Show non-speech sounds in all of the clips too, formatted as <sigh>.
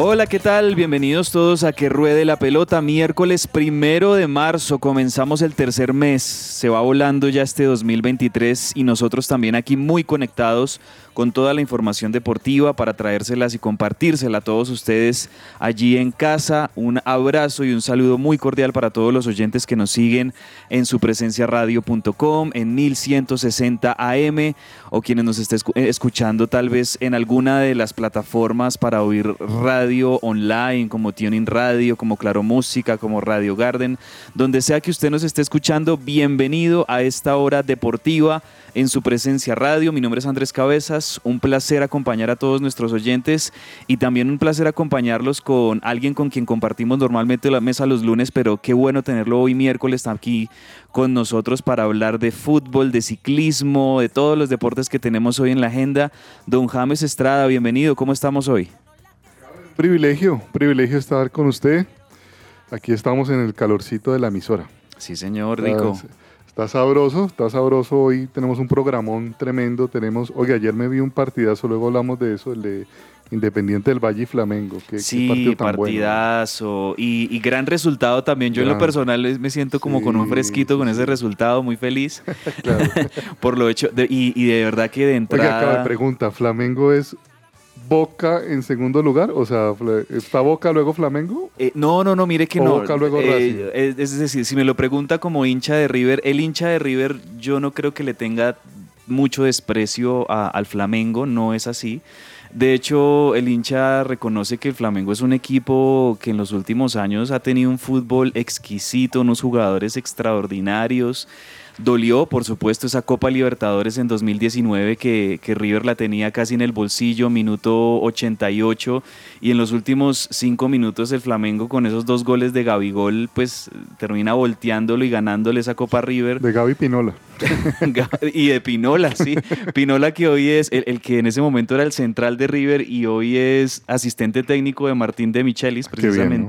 Hola, ¿qué tal? Bienvenidos todos a Que Ruede la Pelota. Miércoles primero de marzo comenzamos el tercer mes. Se va volando ya este 2023 y nosotros también aquí muy conectados con toda la información deportiva para traérselas y compartírsela a todos ustedes allí en casa. Un abrazo y un saludo muy cordial para todos los oyentes que nos siguen en su presencia radio.com, en 1160 AM o quienes nos estén escu- escuchando tal vez en alguna de las plataformas para oír radio online como Tuning Radio, como Claro Música, como Radio Garden, donde sea que usted nos esté escuchando, bienvenido a esta hora deportiva en su presencia radio. Mi nombre es Andrés Cabezas, un placer acompañar a todos nuestros oyentes y también un placer acompañarlos con alguien con quien compartimos normalmente la mesa los lunes, pero qué bueno tenerlo hoy miércoles aquí con nosotros para hablar de fútbol, de ciclismo, de todos los deportes que tenemos hoy en la agenda. Don James Estrada, bienvenido, ¿cómo estamos hoy? Privilegio, privilegio estar con usted. Aquí estamos en el calorcito de la emisora. Sí, señor, rico. Está, está sabroso, está sabroso. Hoy tenemos un programón tremendo. Tenemos, oye, ayer me vi un partidazo, luego hablamos de eso, el de Independiente del Valle y Flamengo. Qué, qué Sí, partido tan bueno. partidazo. Y, y gran resultado también. Yo en lo personal me siento como con un fresquito con ese resultado, muy feliz. <laughs> <laughs> Por lo hecho. de- y, y de verdad que de Oye, acá entrada. me pregunta, ¿Flamengo es Boca en segundo lugar? O sea, ¿está Boca luego Flamengo? Eh, no, no, no, mire que O no. Boca, luego Eh, es, es decir, si me lo pregunta como hincha de River, el hincha de River yo no creo que le tenga mucho desprecio a- al Flamengo, no es así. De hecho, el hincha reconoce que el Flamengo es un equipo que en los últimos años ha tenido un fútbol exquisito, unos jugadores extraordinarios. Dolió, por supuesto, esa Copa Libertadores en 2019 que, que River la tenía casi en el bolsillo, minuto 88, y en los últimos cinco minutos el Flamengo con esos dos goles de Gabigol, pues termina volteándolo y ganándole esa Copa River. De Gaby Pinola. <laughs> y de Pinola, sí. Pinola que hoy es el, el que en ese momento era el central de River y hoy es asistente técnico de Martín de Michelis, bien, ¿no?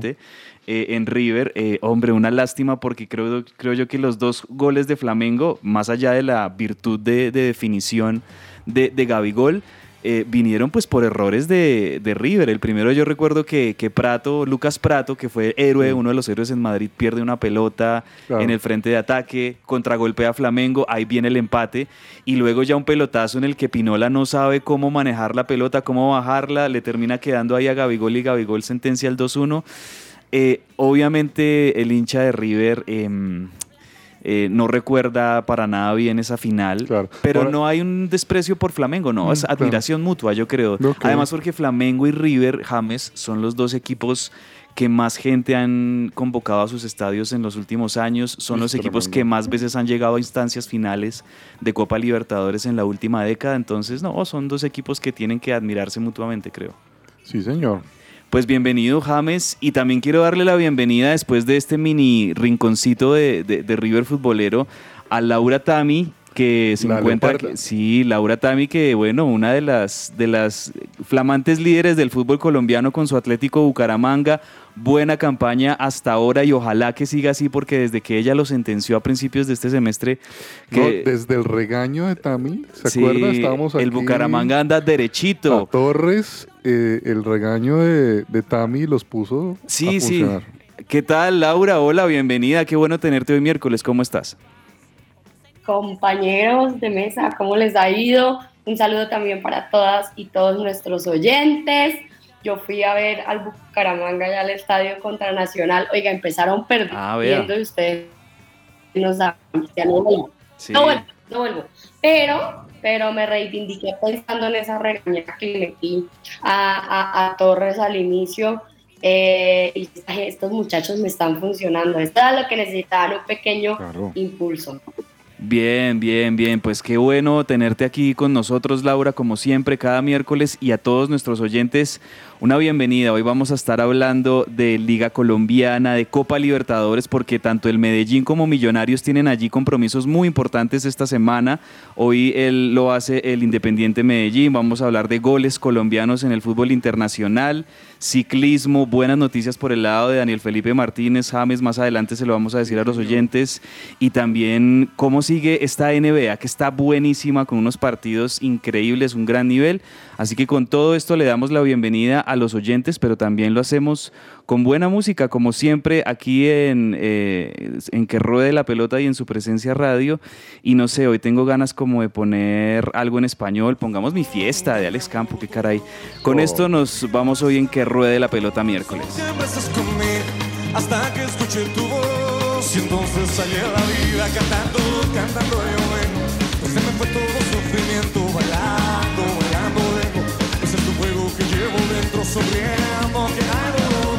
Eh, en River, Eh, hombre, una lástima porque creo, creo yo que los dos goles de Flamengo, más allá de la virtud de, de definición de, de Gabigol, eh, vinieron pues por errores de, de River. El primero yo recuerdo que, que Prato, Lucas Prato, que fue héroe, uno de los héroes en Madrid, pierde una pelota Claro. en el frente de ataque, contragolpea a Flamengo, ahí viene el empate y luego ya un pelotazo en el que Pinola no sabe cómo manejar la pelota, cómo bajarla, le termina quedando ahí a Gabigol y Gabigol sentencia el 2-1. Eh, obviamente el hincha de River em, eh, no recuerda para nada bien esa final, Claro. pero Ahora- no hay un desprecio por Flamengo, no, Mm, es claro. admiración mutua, yo creo. Además porque Flamengo y River, James, son los dos equipos que más gente han convocado a sus estadios en los últimos años, son Es los equipos que más veces han llegado a instancias finales de Copa Libertadores en la última década, entonces no, son dos equipos que tienen que admirarse mutuamente, creo. Sí, señor. Pues bienvenido James y también quiero darle la bienvenida después de este mini rinconcito de, de- River futbolero a Laura Tami que se La encuentra sí Laura Tami que bueno una de las de las flamantes líderes del fútbol colombiano con su Atlético Bucaramanga buena campaña hasta ahora y ojalá que siga así porque desde que ella lo sentenció a principios de este semestre No, que desde el regaño de Tami, ¿se sí, acuerda? Estábamos aquí. el Bucaramanga anda derechito A Torres, eh, el regaño de, de Tami los puso Sí, a sí. ¿Qué tal, Laura? Hola, bienvenida. Qué bueno tenerte hoy miércoles. ¿Cómo estás? Compañeros de mesa, ¿cómo les ha ido? Un saludo también para todas y todos nuestros oyentes. Yo fui a ver al Bucaramanga ya al estadio contra Nacional. Oiga, empezaron Ah, perdiendo y ustedes no saben. Sí. No vuelvo, no vuelvo. Pero, pero me reivindiqué pensando en esa regañada que le metí a, a- a Torres al inicio. eh, y estos muchachos me están funcionando. Esto era lo que necesitaban, un pequeño Claro. impulso. Bien, bien, bien. Pues qué bueno tenerte aquí con nosotros, Laura, como siempre, cada miércoles y a todos nuestros oyentes una bienvenida. Hoy vamos a estar hablando de Liga Colombiana, de Copa Libertadores, porque tanto el Medellín como Millonarios tienen allí compromisos muy importantes esta semana. Hoy él lo hace el Independiente Medellín. Vamos a hablar de goles colombianos en el fútbol internacional, ciclismo, buenas noticias por el lado de Daniel Felipe Martínez, James, más adelante se lo vamos a decir a los oyentes, y también cómo sigue esta NBA, que está buenísima con unos partidos increíbles, un gran nivel. Así que con todo esto le damos la bienvenida a los oyentes, pero también lo hacemos con buena música, como siempre aquí en, eh, en Que Ruede la Pelota y en su presencia radio. Y no sé, hoy tengo ganas como de poner algo en español. Pongamos mi fiesta de Alex Campo, qué caray. Con Oh. esto nos vamos hoy en Que Ruede la Pelota miércoles. Hasta que escuché tu voz y entonces salí a la vida cantando, cantando yo. Pues se me fue todo sonriendo, que hay dolor.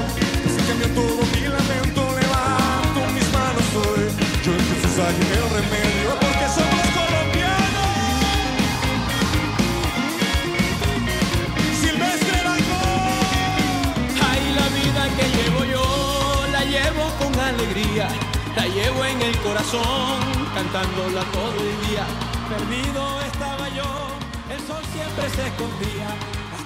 Se cambió todo mi lamento, levanto mis manos hoy. Yo entonces hallo el remedio porque somos colombianos. Silvestre Dangond. Ay, la vida que llevo yo, la llevo con alegría, la llevo en el corazón, cantándola todo el día. Perdido estaba yo, el sol siempre se escondía,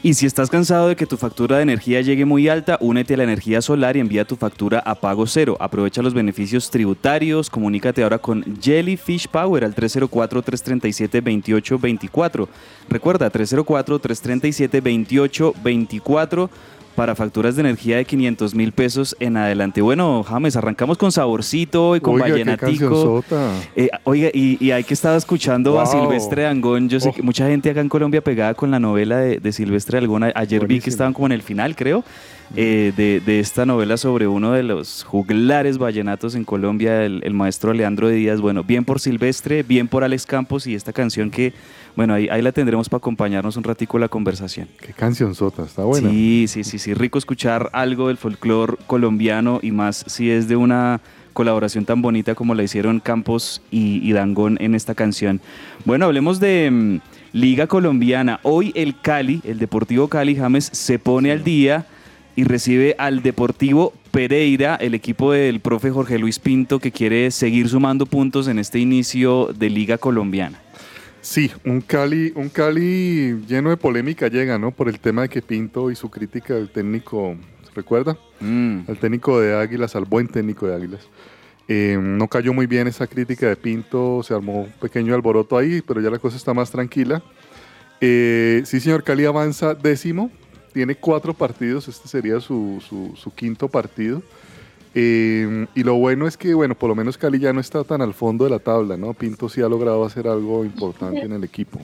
Y si estás cansado de que tu factura de energía llegue muy alta, únete a la energía solar y envía tu factura a pago cero. Aprovecha los beneficios tributarios. Comunícate ahora con Jellyfish Power al 304-337-2824. Recuerda, 304-337-2824 para facturas de energía de 500 mil pesos en adelante. Bueno, James, arrancamos con saborcito y con Oiga, vallenatico. Eh, oiga, y, y hay que estar escuchando a. Silvestre Dangond. Yo sé Oh. que mucha gente acá en Colombia pegada con la novela de, de Silvestre Dangond. A- Ayer vi que estaban como en el final, creo, eh, de, de esta novela sobre uno de los juglares vallenatos en Colombia, el, el maestro Leandro Díaz. Bueno, bien por Silvestre, bien por Alex Campos y esta canción que, bueno, ahí, ahí la tendremos para acompañarnos un ratico la conversación. Qué cancionzota, está buena. Sí, sí, sí, sí, rico escuchar algo del folclore colombiano y más si es de una colaboración tan bonita como la hicieron Campos y, y Dangón en esta canción. Bueno, hablemos de mm, Liga Colombiana. Hoy el Cali, el Deportivo Cali James, se pone al día y recibe al Deportivo Pereira, el equipo del profe Jorge Luis Pinto, que quiere seguir sumando puntos en este inicio de Liga Colombiana. Sí, un Cali, un Cali lleno de polémica llega, ¿no? Por el tema de que Pinto y su crítica del técnico, ¿se recuerda? Mm. Al técnico de Águilas, al buen técnico de Águilas. Eh, no cayó muy bien esa crítica de Pinto, se armó un pequeño alboroto ahí, pero ya la cosa está más tranquila. Eh, sí, señor Cali avanza décimo, tiene cuatro partidos, este sería su, su- quinto partido. Eh, y lo bueno es que, bueno, por lo menos Cali ya no está tan al fondo de la tabla, ¿no? Pinto sí ha logrado hacer algo importante en el equipo.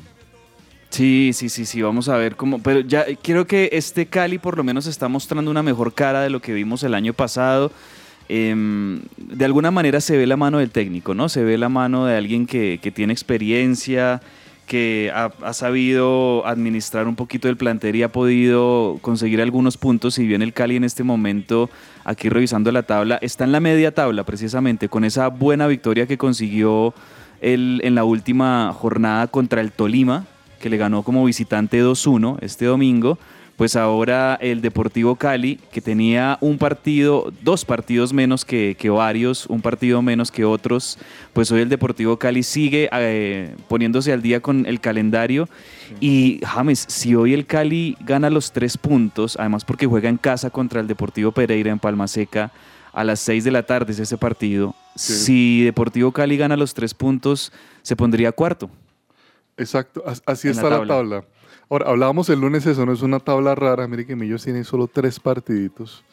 Sí, sí, sí, sí, vamos a ver cómo. Pero ya creo que este Cali por lo menos está mostrando una mejor cara de lo que vimos el año pasado. Em, de alguna manera se ve la mano del técnico, ¿no? Se ve la mano de alguien que, que tiene experiencia, que ha, sabido administrar un poquito el plantel y ha podido conseguir algunos puntos. Si bien el Cali en este momento, aquí revisando la tabla, está en la media tabla precisamente, con esa buena victoria que consiguió el- en la última jornada contra el Tolima, que le ganó como visitante 2-1 este domingo, pues ahora el Deportivo Cali, que tenía un partido, dos partidos menos que, que varios, un partido menos que otros, pues hoy el Deportivo Cali sigue eh, poniéndose al día con el calendario. Y James, si hoy el Cali gana los tres puntos, además porque juega en casa contra el Deportivo Pereira en Palma Seca, a las 6 de la tarde es ese partido. Si Deportivo Cali gana los tres puntos, se pondría cuarto. Exacto, as- así En está la tabla. tabla. Ahora, hablábamos el lunes, eso no es una tabla rara. Mire que Millos tiene solo tres partiditos.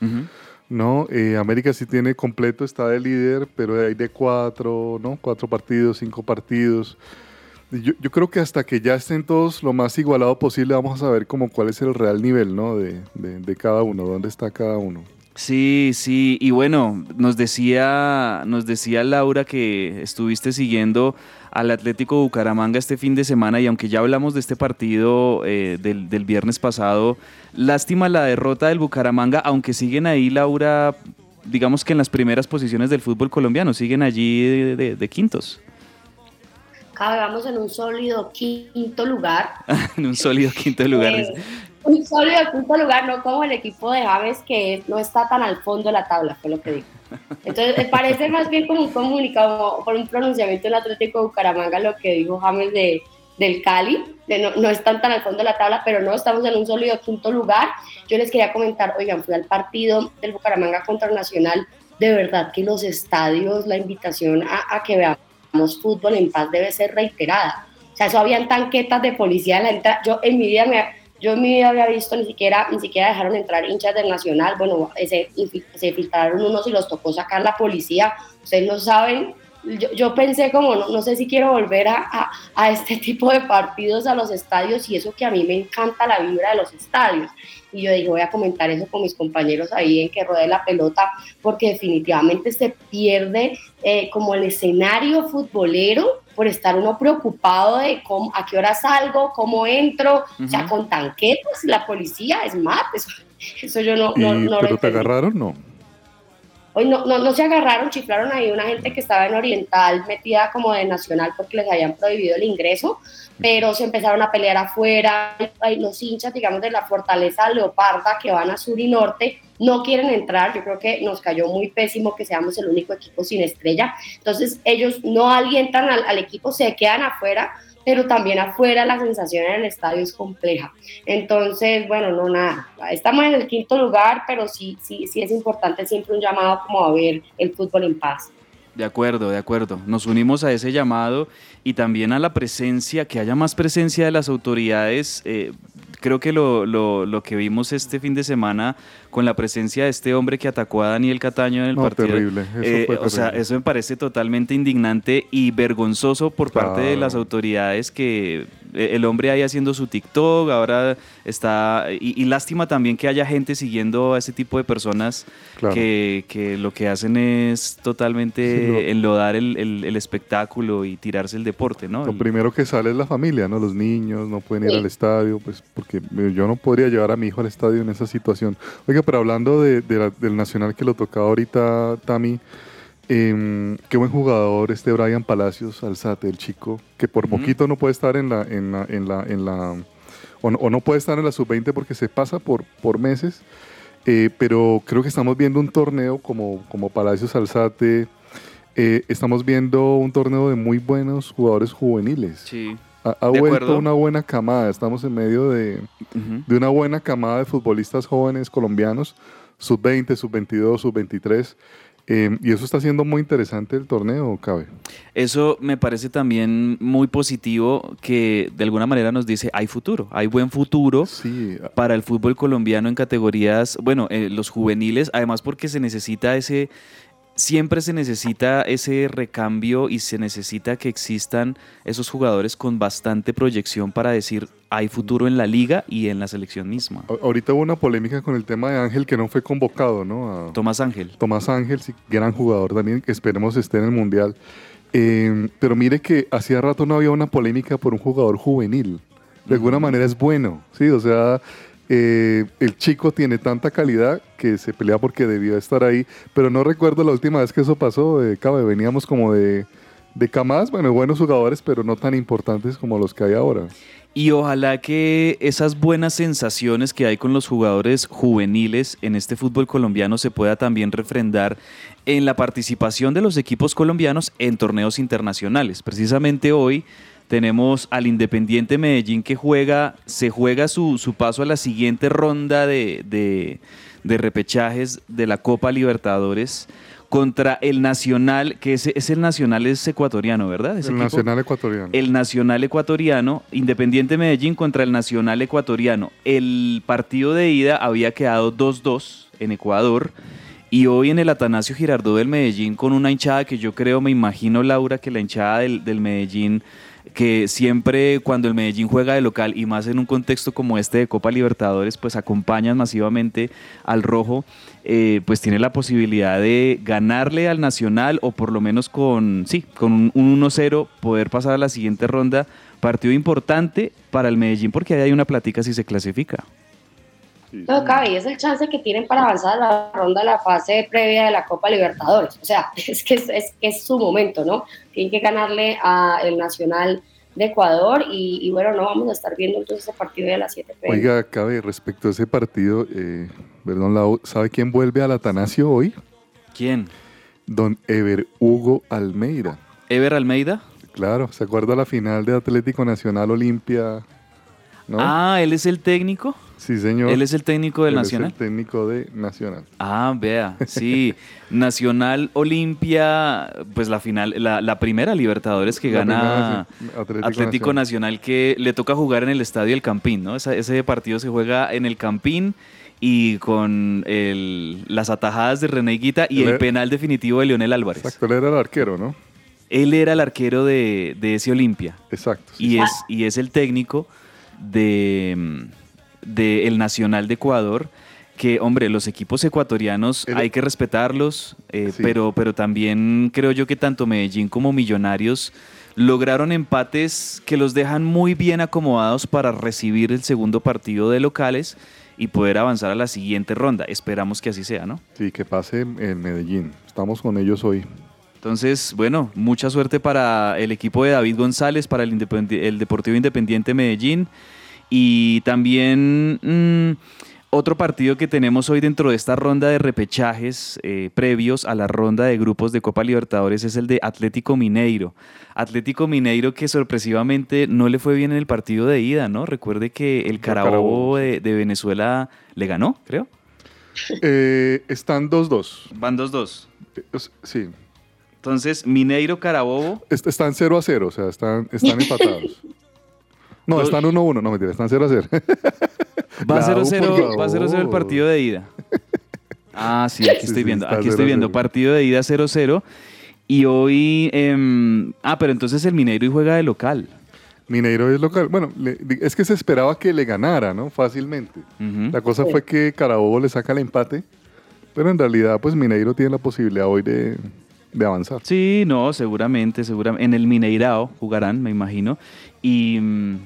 ¿no? Eh, América sí tiene completo, está de líder, pero hay de cuatro, ¿no? Cuatro partidos, cinco partidos. Y Yo, yo creo que hasta que ya estén todos lo más igualado posible, vamos a saber como cuál es el real nivel, ¿no? De, de- de cada uno, dónde está cada uno. Sí, sí, y bueno, nos decía, nos decía Laura que estuviste siguiendo al Atlético Bucaramanga este fin de semana y aunque ya hablamos de este partido eh, del, del viernes pasado, lástima la derrota del Bucaramanga, aunque siguen ahí, Laura, digamos que en las primeras posiciones del fútbol colombiano, siguen allí de, de- de quintos, Acabamos en un sólido quinto lugar. <laughs> en un sólido quinto lugar. Eh, un sólido quinto lugar, no como el equipo de James que no está tan al fondo de la tabla, fue lo que digo. Entonces, parece más bien como un comunicado, por un pronunciamiento del Atlético de Bucaramanga, lo que dijo James de, del Cali, de no, no están tan al fondo de la tabla, pero no, estamos en un sólido quinto lugar. Yo les quería comentar, oigan, fui al partido del Bucaramanga contra Nacional, de verdad que los estadios, la invitación a, a que veamos fútbol en paz debe ser reiterada. O sea, eso habían tanquetas de policía en la entrada. Yo en mi vida me, yo en mi vida había visto ni siquiera ni siquiera dejaron entrar hinchas del Nacional. Bueno, ese, se filtraron unos y los tocó sacar la policía. Ustedes no saben. Yo, yo pensé como, no, no sé si quiero volver a, a, a este <laughs> tipo de partidos, a los estadios, y eso que a mí me encanta la vibra de los estadios. Y yo dije, voy a comentar eso con mis compañeros ahí en que rodee la pelota, porque definitivamente se pierde eh, como el escenario futbolero por estar uno preocupado de cómo, a qué hora salgo, cómo entro, o sea, con tanquetas, la policía, es más, eso, eso yo no, no, no lo ¿Pero te agarraron? No. Hoy no, no, no se agarraron, chiflaron ahí una gente que estaba en Oriental metida como de Nacional porque les habían prohibido el ingreso, pero se empezaron a pelear afuera. Hay los hinchas, digamos, de la Fortaleza Leoparda que van a sur y norte no quieren entrar. Yo creo que nos cayó muy pésimo que seamos el único equipo sin estrella. Entonces ellos no alientan al, al equipo, se quedan afuera, pero también afuera la sensación en el estadio es compleja. Entonces, bueno, no nada. Estamos en el quinto lugar, pero sí, sí, sí es importante siempre un llamado como a ver el fútbol en paz. De acuerdo, de acuerdo. Nos unimos a ese llamado y también a la presencia, que haya más presencia de las autoridades. eh, creo que lo, lo- lo que vimos este fin de semana con la presencia de este hombre que atacó a Daniel Cataño en el No, partido. terrible, eso eh, fue o sea, terrible. eso me parece totalmente indignante y vergonzoso por parte de Claro. las autoridades que eh, el hombre ahí haciendo su TikTok, ahora está... Y, y lástima también que haya gente siguiendo a ese tipo de personas Claro. que, que lo que hacen es totalmente Sí, lo- enlodar el, el- el espectáculo y tirarse el deporte, ¿no? Lo primero que sale es la familia, ¿no? Los niños no pueden ir Sí. al estadio, pues porque yo no podría llevar a mi hijo al estadio en esa situación. Oiga, pero hablando de, de la- del Nacional que lo tocaba ahorita, Tami, em, qué buen jugador este Brian Palacios, Alzate, el chico, que por poquito no puede estar en la, en la, en la, en la o, no, o no puede estar en la sub-20 porque se pasa por, por meses. Eh, pero creo que estamos viendo un torneo como, como Palacios Alzate. eh, estamos viendo un torneo de muy buenos jugadores juveniles. Sí. Ha, vuelto acuerdo. una buena camada. Estamos en medio de, de una buena camada de futbolistas jóvenes colombianos, sub-20, sub-22, sub-23. eh, y eso está siendo muy interesante el torneo, Cabe. Eso me parece también muy positivo que de alguna manera nos dice hay futuro, hay buen futuro Sí, para el fútbol colombiano en categorías, bueno, eh, los juveniles, además porque se necesita ese, siempre se necesita ese recambio y se necesita que existan esos jugadores con bastante proyección para decir hay futuro en la liga y en la selección misma. ahorita hubo una polémica con el tema de Ángel que no fue convocado, ¿no? A- Tomás Ángel. Tomás Ángel, sí, gran jugador también, que esperemos esté en el Mundial. Eh, pero mire que hacía rato no había una polémica por un jugador juvenil. De alguna manera es bueno, ¿sí? O sea, eh, el chico tiene tanta calidad que se pelea porque debió estar ahí. Pero no recuerdo la última vez que eso pasó. Eh, cabe, veníamos como de, de camadas, bueno, buenos jugadores, pero no tan importantes como los que hay ahora. Y ojalá que esas buenas sensaciones que hay con los jugadores juveniles en este fútbol colombiano se pueda también refrendar en la participación de los equipos colombianos en torneos internacionales. Precisamente hoy tenemos al Independiente Medellín que juega, se juega su, su paso a la siguiente ronda de, de- de repechajes de la Copa Libertadores contra el Nacional, que es, es el Nacional es ecuatoriano, ¿verdad? Ese El equipo. Nacional Ecuatoriano. El Nacional Ecuatoriano, Independiente Medellín contra el Nacional Ecuatoriano. El partido de ida había quedado 2-2 en Ecuador. Y hoy en el Atanasio Girardot del Medellín con una hinchada que yo creo, me imagino Laura, que la hinchada del, del Medellín que siempre cuando el Medellín juega de local y más en un contexto como este de Copa Libertadores, pues acompañan masivamente al rojo, eh, pues tiene la posibilidad de ganarle al Nacional o por lo menos con, sí, con un, un 1-0 poder pasar a la siguiente ronda. Partido importante para el Medellín porque ahí hay una plática si se clasifica. Sí, No, sí. cabe, y es el chance que tienen para avanzar a la ronda de la fase previa de la Copa Libertadores. O sea, <laughs> es que es, es, que es su momento, ¿no? Tienen que ganarle al Nacional de Ecuador y, y bueno, no vamos a estar viendo entonces ese partido de las 7 pm. Oiga, cabe respecto a ese partido, eh, perdón, Lau, ¿sabe quién vuelve al Atanasio hoy? ¿Quién? Don Ever Hugo Almeida. ¿Ever Almeida? Claro, ¿se acuerda la final de Atlético Nacional Olimpia? ¿No? Ah, él es el técnico. sí, señor. Él es el técnico del Él es Nacional. el técnico de Nacional. Ah, vea, <laughs> sí. Nacional Olimpia, pues la final, la, la primera Libertadores que La gana primera, Atlético Atlético, Nacional. que le toca jugar en el estadio El Campín, ¿no? Ese partido se juega en el Campín y con el- las atajadas de René Guita y el penal definitivo de Leonel Álvarez. Exacto, él era el arquero, ¿no? Él era el arquero de, de ese Olimpia Exacto. sí, y es, y es el técnico de, mm, de el Nacional de Ecuador. Que, hombre, los equipos ecuatorianos El- hay que respetarlos, eh, Sí. pero, pero también creo yo que tanto Medellín como Millonarios lograron empates que los dejan muy bien acomodados para recibir el segundo partido de locales y poder avanzar a la siguiente ronda. Esperamos que así sea, ¿no? Sí, que pase en Medellín. Estamos con ellos hoy. Entonces, bueno, mucha suerte para el equipo de David González, para el, el Deportivo Independiente Medellín. Y también mm, otro partido que tenemos hoy dentro de esta ronda de repechajes eh, previos a la ronda de grupos de Copa Libertadores es el de Atlético Mineiro. Atlético Mineiro que sorpresivamente no le fue bien en el partido de ida, ¿no? Recuerde que el Carabobo de, de Venezuela le ganó, creo. Eh, están 2-2. Van 2-2. Eh, Sí. Entonces, Mineiro Carabobo Est- Están 0 a 0, o sea, están, están <laughs> empatados. No, están 1 a 1, no mentira, están 0 a 0. <laughs> Va La U, 0-0 por va 0-0 el favor. partiendo de ida. Ah, sí, aquí Sí, estoy sí, viendo. Aquí estoy 0-0. viendo partido de ida 0-0. Y hoy. em, ah, pero entonces el Mineiro y juega de local. Mineiro es local. Bueno, le- es que se esperaba que le ganara, ¿no? Fácilmente. Ujú. La cosa fue que Carabobo le saca el empate, pero en realidad, pues Mineiro tiene la posibilidad hoy de, de avanzar. Sí, no, seguramente, seguramente. En el Mineirao jugarán, me imagino. Y,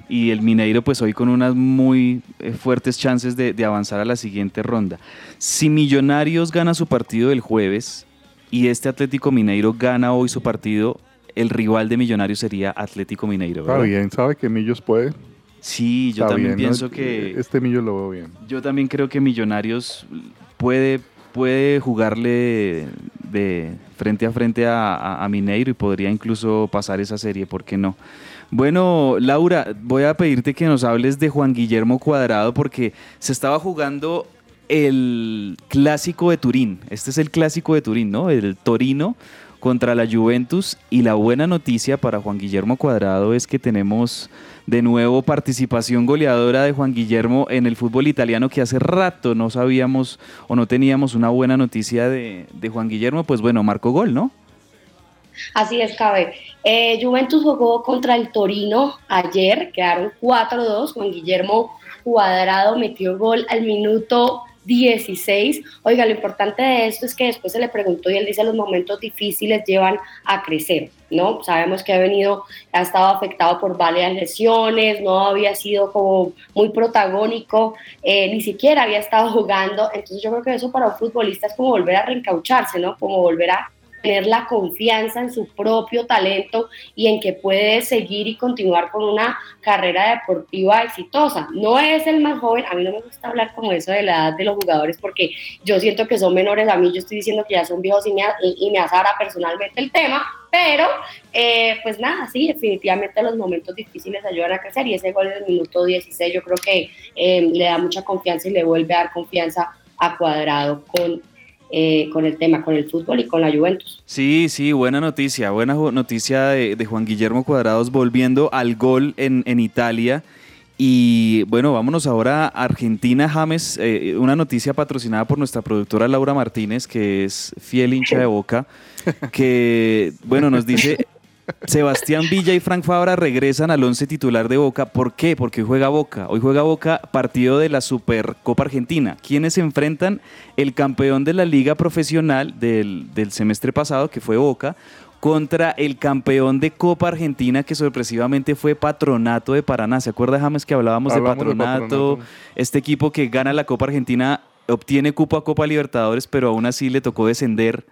y el Mineiro, pues hoy con unas muy eh, fuertes chances de, de avanzar a la siguiente ronda. Si Millonarios gana su partido el jueves y este Atlético Mineiro gana hoy su partido, el rival de Millonarios sería Atlético Mineiro. Está ¿verdad? bien, sabe que Millos puede. Sí, yo Está también bien, ¿no? pienso que Este Millos lo veo bien. yo también creo que Millonarios puede puede jugarle de frente a frente a, Mineiro y podría incluso pasar esa serie, ¿por qué no? Bueno, Laura, voy a pedirte que nos hables de Juan Guillermo Cuadrado porque se estaba jugando el clásico de Turín. Este es el clásico de Turín, ¿no? El Torino contra la Juventus y la buena noticia para Juan Guillermo Cuadrado es que tenemos de nuevo participación goleadora de Juan Guillermo en el fútbol italiano que hace rato no sabíamos o no teníamos una buena noticia de, Juan Guillermo, pues bueno, marcó gol, ¿no? Así es, Cabe. Eh, Juventus jugó contra el Torino ayer, quedaron 4-2. Juan Guillermo Cuadrado metió gol al minuto 16. Oiga, lo importante de esto es que después se le preguntó y él dice los momentos difíciles llevan a crecer, ¿no? Sabemos que ha venido, ha estado afectado por varias lesiones, no había sido como muy protagónico, eh, ni siquiera había estado jugando. Entonces yo creo que eso para un futbolista es como volver a reencaucharse, ¿no? Como volver a tener la confianza en su propio talento y en que puede seguir y continuar con una carrera deportiva exitosa. No es el más joven, a mí no me gusta hablar como eso de la edad de los jugadores porque yo siento que son menores a mí, yo estoy diciendo que ya son viejos y me, y, y me azara personalmente el tema, pero eh, pues nada, sí, definitivamente los momentos difíciles ayudan a crecer y ese gol del minuto 16 yo creo que eh, le da mucha confianza y le vuelve a dar confianza a Cuadrado con eh, con el tema, con el fútbol y con la Juventus. Sí, sí, buena noticia, buena noticia de, de Juan Guillermo Cuadrados volviendo al gol en, en Italia. Y bueno, vámonos ahora a Argentina, James, eh, una noticia patrocinada por nuestra productora Laura Martínez, que es fiel hincha de boca, que bueno, nos dice, <laughs> Sebastián Villa y Frank Fabra regresan al once titular de Boca. ¿Por qué? Porque hoy juega Boca. Hoy juega Boca partido de la Supercopa Argentina. ¿Quiénes se enfrentan? El campeón de la liga profesional del, del semestre pasado, que fue Boca, contra el campeón de Copa Argentina, que sorpresivamente fue Patronato de Paraná. ¿Se acuerda, James, que hablábamos, de, Hablamos de Patronato, Patronato. Este equipo que gana la Copa Argentina, obtiene cupo a Copa Libertadores, pero aún así le tocó descender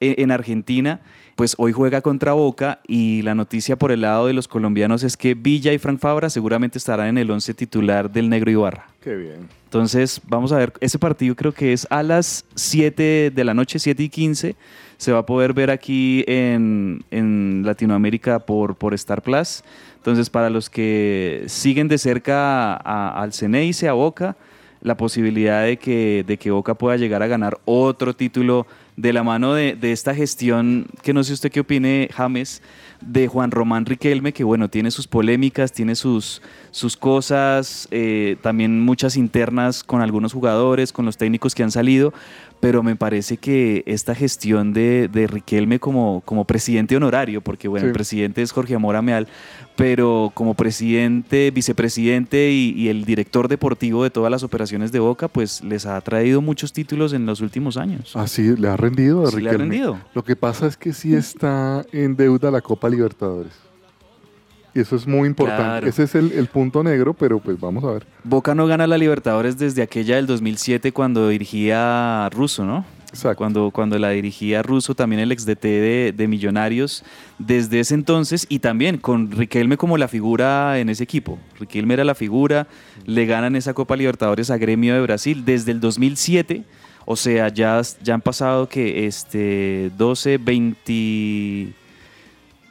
en, en Argentina. Pues hoy juega contra Boca y la noticia por el lado de los colombianos es que Villa y Frank Fabra seguramente estarán en el once titular del Negro Ibarra. Qué bien. Entonces, vamos a ver, ese partido creo que es a las 7 de la noche, 7 y 15. Se va a poder ver aquí en, en Latinoamérica por, por Star Plus. Entonces, para los que siguen de cerca al Ceneice, a Boca, la posibilidad de que, de que Boca pueda llegar a ganar otro título de la mano de, esta gestión, que no sé usted qué opine, James, de Juan Román Riquelme, que bueno, tiene sus polémicas, tiene sus, sus cosas, eh, también muchas internas con algunos jugadores, con los técnicos que han salido, pero me parece que esta gestión de, de Riquelme como, como presidente honorario, porque bueno, Sí. el presidente es Jorge Amor Ameal, pero como presidente, vicepresidente y, y el director deportivo de todas las operaciones de Boca, pues les ha traído muchos títulos en los últimos años. Así le ha rendido a Sí le ha Riquelme. rendido. Lo que pasa es que sí está en deuda la Copa Libertadores. Y eso es muy importante. Claro. Ese es el, el punto negro, pero pues vamos a ver. Boca no gana la Libertadores desde aquella del 2007 cuando dirigía Russo, ¿no? Exacto. Cuando, cuando la dirigía Russo, también el ex DT de, de Millonarios, desde ese entonces, y también con Riquelme como la figura en ese equipo. Riquelme era la figura, le ganan esa Copa Libertadores a Gremio de Brasil desde el 2007, o sea, ya, ya han pasado que este 12, 20,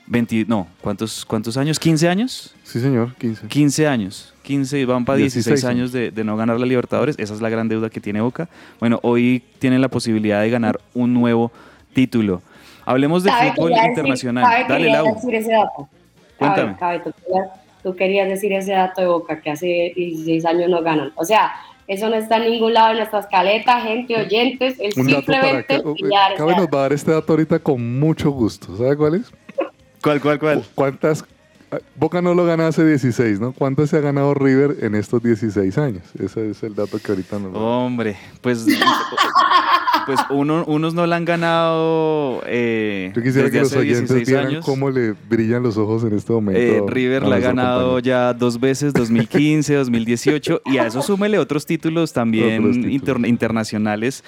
20 no, ¿cuántos, ¿cuántos años? ¿15 años? Sí, señor, 15. 15 años. 15, van para 16, 16 años de, de no ganar la Libertadores. Esa es la gran deuda que tiene Boca. Bueno, hoy tienen la posibilidad de ganar un nuevo título. Hablemos de ¿Sabe que fútbol decir- internacional. Dale, Lau. decir ese dato. Cuéntame. Cabe, cabe, tú, querías, tú querías decir ese dato de Boca, que hace 16 años no ganan. O sea, eso no está en ningún lado en nuestra escaleta, gente, oyentes. Él Un dato para simplemente acá. ese Cabe nos va a dar este dato ahorita con mucho gusto. ¿Sabe cuál es? ¿Cuál, cuál, cuál? ¿Cuántas? ah, Boca no lo gana hace 16, ¿no? ¿Cuántas se ha ganado River en estos 16 años? Ese es el dato que ahorita nos. Hombre, pues, pues uno- unos no la han ganado eh, Yo quisiera desde que los oyentes 16 vieran años. cómo le brillan los ojos en este momento. Eh, River la ha ganado compañero. ya dos veces, 2015, 2018, y a eso súmele otros títulos también Otros títulos. inter- internacionales.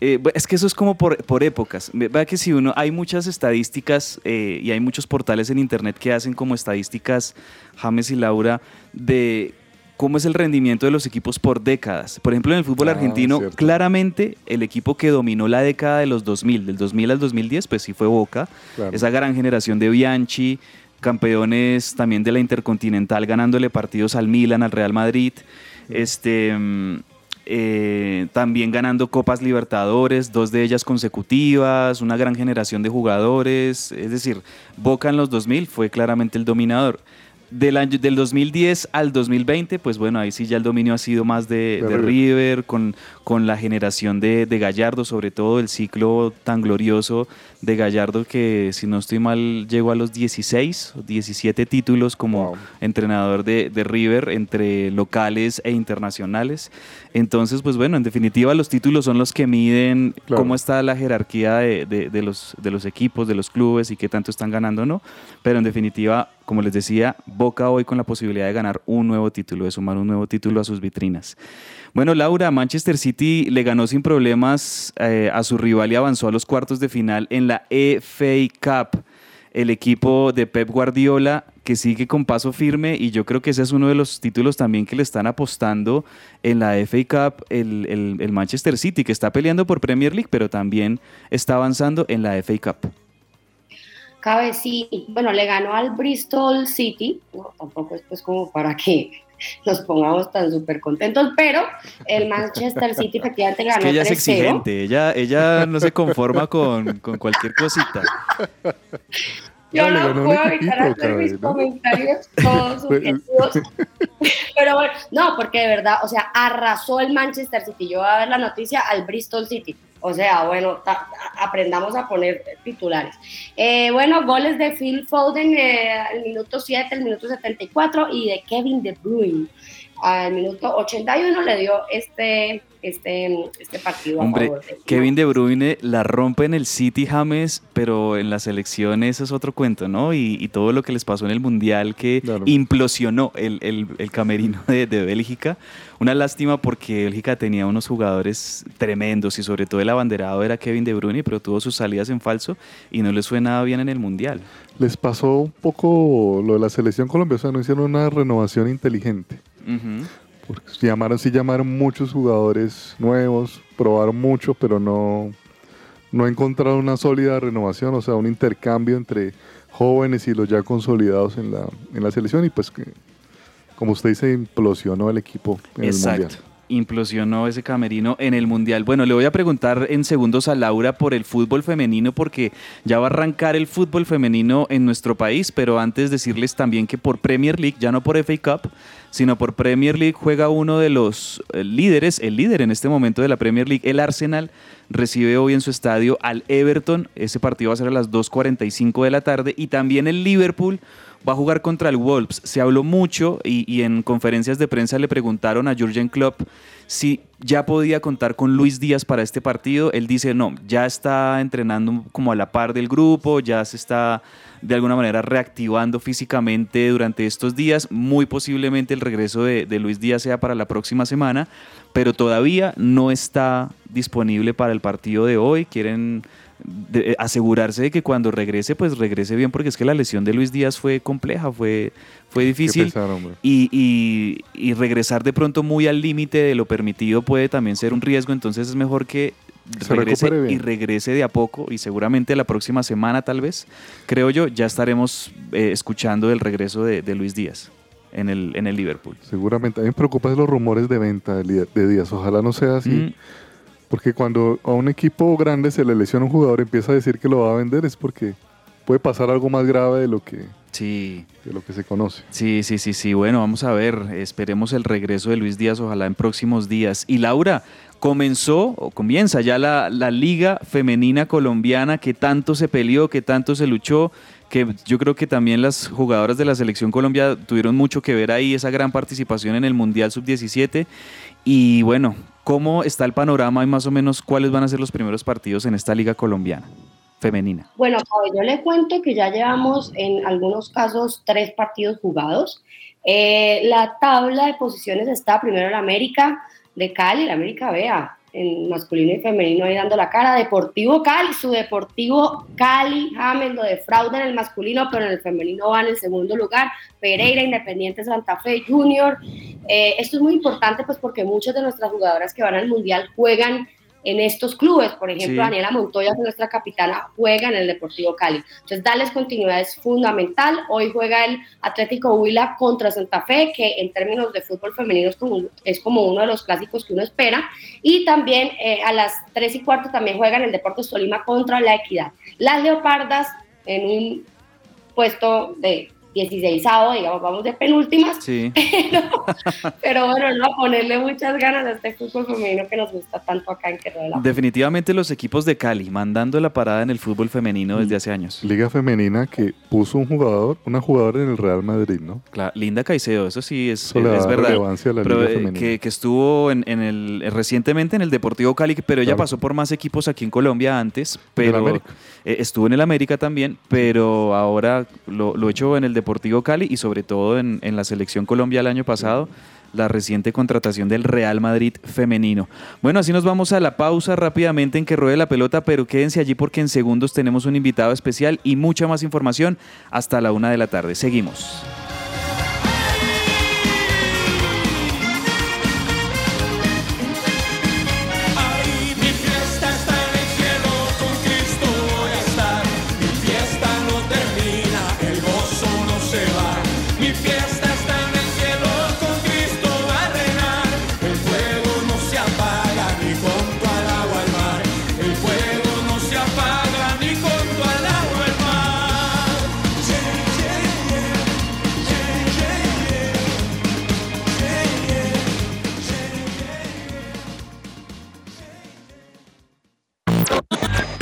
Eh, es que eso es como por, por épocas. Ve- Vea que si uno, hay muchas estadísticas eh, y hay muchos portales en internet que hacen como estadísticas, James y Laura, de cómo es el rendimiento de los equipos por décadas. Por ejemplo, en el fútbol Ah, argentino, cierto. claramente el equipo que dominó la década de los 2000, del 2000 al 2010, pues sí fue Boca. Claro. Esa gran generación de Bianchi, campeones también de la Intercontinental, ganándole partidos al Milan, al Real Madrid. Este, mm, eh, también ganando Copas Libertadores, dos de ellas consecutivas, una gran generación de jugadores. Es decir, Boca en los 2000 fue claramente el dominador. Del, año, del 2010 al 2020, pues bueno, ahí sí ya el dominio ha sido más de. River, con, con la generación de, de Gallardo, sobre todo el ciclo tan glorioso de Gallardo que, si no estoy mal, llegó a los 16 o 17 títulos como Wow. entrenador de, de River entre locales e internacionales. Entonces, pues bueno, en definitiva los títulos son los que miden Claro. cómo está la jerarquía de, de- de los, de los equipos, de los clubes y qué tanto están ganando o no. Pero en definitiva, como les decía, Boca hoy con la posibilidad de ganar un nuevo título, de sumar un nuevo título a sus vitrinas. Bueno, Laura, Manchester City le ganó sin problemas eh, a su rival y avanzó a los cuartos de final en la FA Cup. El equipo de Pep Guardiola que sigue con paso firme y yo creo que ese es uno de los títulos también que le están apostando en la FA Cup el, Manchester City, que está peleando por Premier League, pero también está avanzando en la FA Cup. Cabe sí, bueno, le ganó al Bristol City, no, tampoco es pues como para que nos pongamos tan súper contentos, pero el Manchester City efectivamente le Es ganó que ella es 3-0. exigente, ella, ella no se conforma con, con cualquier cosita. Yo No, ganó puedo evitar hacer mis ¿no? comentarios todos <laughs> subjetivos. Pero bueno, no, porque de verdad, o sea, arrasó el Manchester City. Yo voy a ver la noticia al Bristol City. O sea, bueno, ta- a- aprendamos a poner titulares. Eh, bueno, goles de Phil Foden eh, al minuto 7, el minuto 74 y de Kevin De Bruyne al minuto 81 le dio este, este, este partido. a Hombre, favor de- Kevin De Bruyne la rompe en el City James, pero en la selección ese es otro cuento, ¿no? Y, y todo lo que les pasó en el Mundial que Claro. implosionó el, el- el camerino de, de Bélgica. Una lástima porque Bélgica tenía unos jugadores tremendos y sobre todo el abanderado era Kevin De Bruyne, pero tuvo sus salidas en falso y no les fue nada bien en el Mundial. Les pasó un poco lo de la selección colombiana, o sea, no hicieron una renovación inteligente. Porque llamaron, sí llamaron muchos jugadores nuevos, probaron mucho, pero no, no encontraron una sólida renovación, o sea, un intercambio entre jóvenes y los ya consolidados en la, en la selección y pues que, como usted dice, implosionó el equipo en el Exacto. Mundial. Implosionó ese camerino en el Mundial. Bueno, le voy a preguntar en segundos a Laura por el fútbol femenino, porque ya va a arrancar el fútbol femenino en nuestro país, pero antes decirles también que por Premier League, ya no por FA Cup, sino por Premier League juega uno de los eh, líderes, el líder en este momento de la Premier League, el Arsenal, recibe hoy en su estadio al Everton. Ese partido va a ser a las 2.45 de la tarde. Y también el Liverpool va a jugar contra el Wolves. Se habló mucho y, y en conferencias de prensa le preguntaron a Jurgen Klopp si ya podía contar con Luis Díaz para este partido. Él dice, no, ya está entrenando como a la par del grupo, ya se está de alguna manera reactivando físicamente durante estos días. Muy posiblemente el regreso de, de Luis Díaz sea para la próxima semana, pero todavía no está disponible para el partido de hoy. Quieren de- eh, asegurarse de que cuando regrese, pues regrese bien, porque es que la lesión de Luis Díaz fue compleja, fue, fue difícil. pesar, y- y regresar de pronto muy al límite de lo permitido puede también ser un riesgo, entonces es mejor que Se regrese bien. y regrese de a poco y seguramente la próxima semana tal vez, creo yo, ya estaremos eh, escuchando el regreso de, de Luis Díaz en el, en el Liverpool. Seguramente. A mí me preocupan los rumores de venta de, Díaz. Ojalá no sea así. Mm, Porque cuando a un equipo grande se le lesiona un jugador, empieza a decir que lo va a vender, es porque puede pasar algo más grave de lo que, sí, de lo que se conoce. Sí, sí, sí, sí. Bueno, vamos a ver. Esperemos el regreso de Luis Díaz, ojalá en próximos días. Y Laura, comenzó o comienza ya la, la Liga Femenina Colombiana que tanto se peleó, que tanto se luchó, que yo creo que también las jugadoras de la Selección Colombia tuvieron mucho que ver ahí, esa gran participación en el Mundial Sub-17. Y bueno, ¿cómo está el panorama y más o menos cuáles van a ser los primeros partidos en esta Liga Colombiana Femenina? Bueno, yo le cuento que ya llevamos en algunos casos tres partidos jugados. Eh, la tabla de posiciones está primero en América de Cali, la América vea, en masculino y femenino ahí dando la cara. Deportivo Cali, su Deportivo Cali, James lo defrauda en el masculino, pero en el femenino va en el segundo lugar. Pereira, Independiente Santa Fe, Junior. Eh, esto es muy importante pues porque muchas de nuestras jugadoras que van al Mundial juegan en estos clubes. Por ejemplo, Sí. Daniela Montoya, que es nuestra capitana, juega en el Deportivo Cali. Entonces, darles continuidad es fundamental. Hoy juega el Atlético Huila contra Santa Fe, que en términos de fútbol femenino es como, es como uno de los clásicos que uno espera. Y también eh, a las 3 y cuarto también juegan el Deportes Tolima contra la Equidad. Las Leopardas en un puesto de 16 digamos, vamos de penúltimas, Sí. <laughs> pero bueno, no, ponerle muchas ganas a este fútbol femenino que nos gusta tanto acá en Querétaro. de la Definitivamente los equipos de Cali mandando la parada en el fútbol femenino desde hace años. Liga femenina que puso un jugador, una jugadora en el Real Madrid, ¿no? Claro, Linda Caicedo, eso sí es, Eso es da verdad. relevancia a la Pero, liga eh, femenina. que, que estuvo en, en el, recientemente en el Deportivo Cali, pero ella Claro. pasó por más equipos aquí en Colombia antes, pero América. eh, estuvo en el América también, pero ahora lo, lo hecho en el Deportivo Cali y sobre todo en, en la selección Colombia el año pasado. La reciente contratación del Real Madrid femenino. Bueno, así nos vamos a la pausa rápidamente en que ruede la pelota, pero quédense allí porque en segundos tenemos un invitado especial y mucha más información hasta la una de la tarde. Seguimos.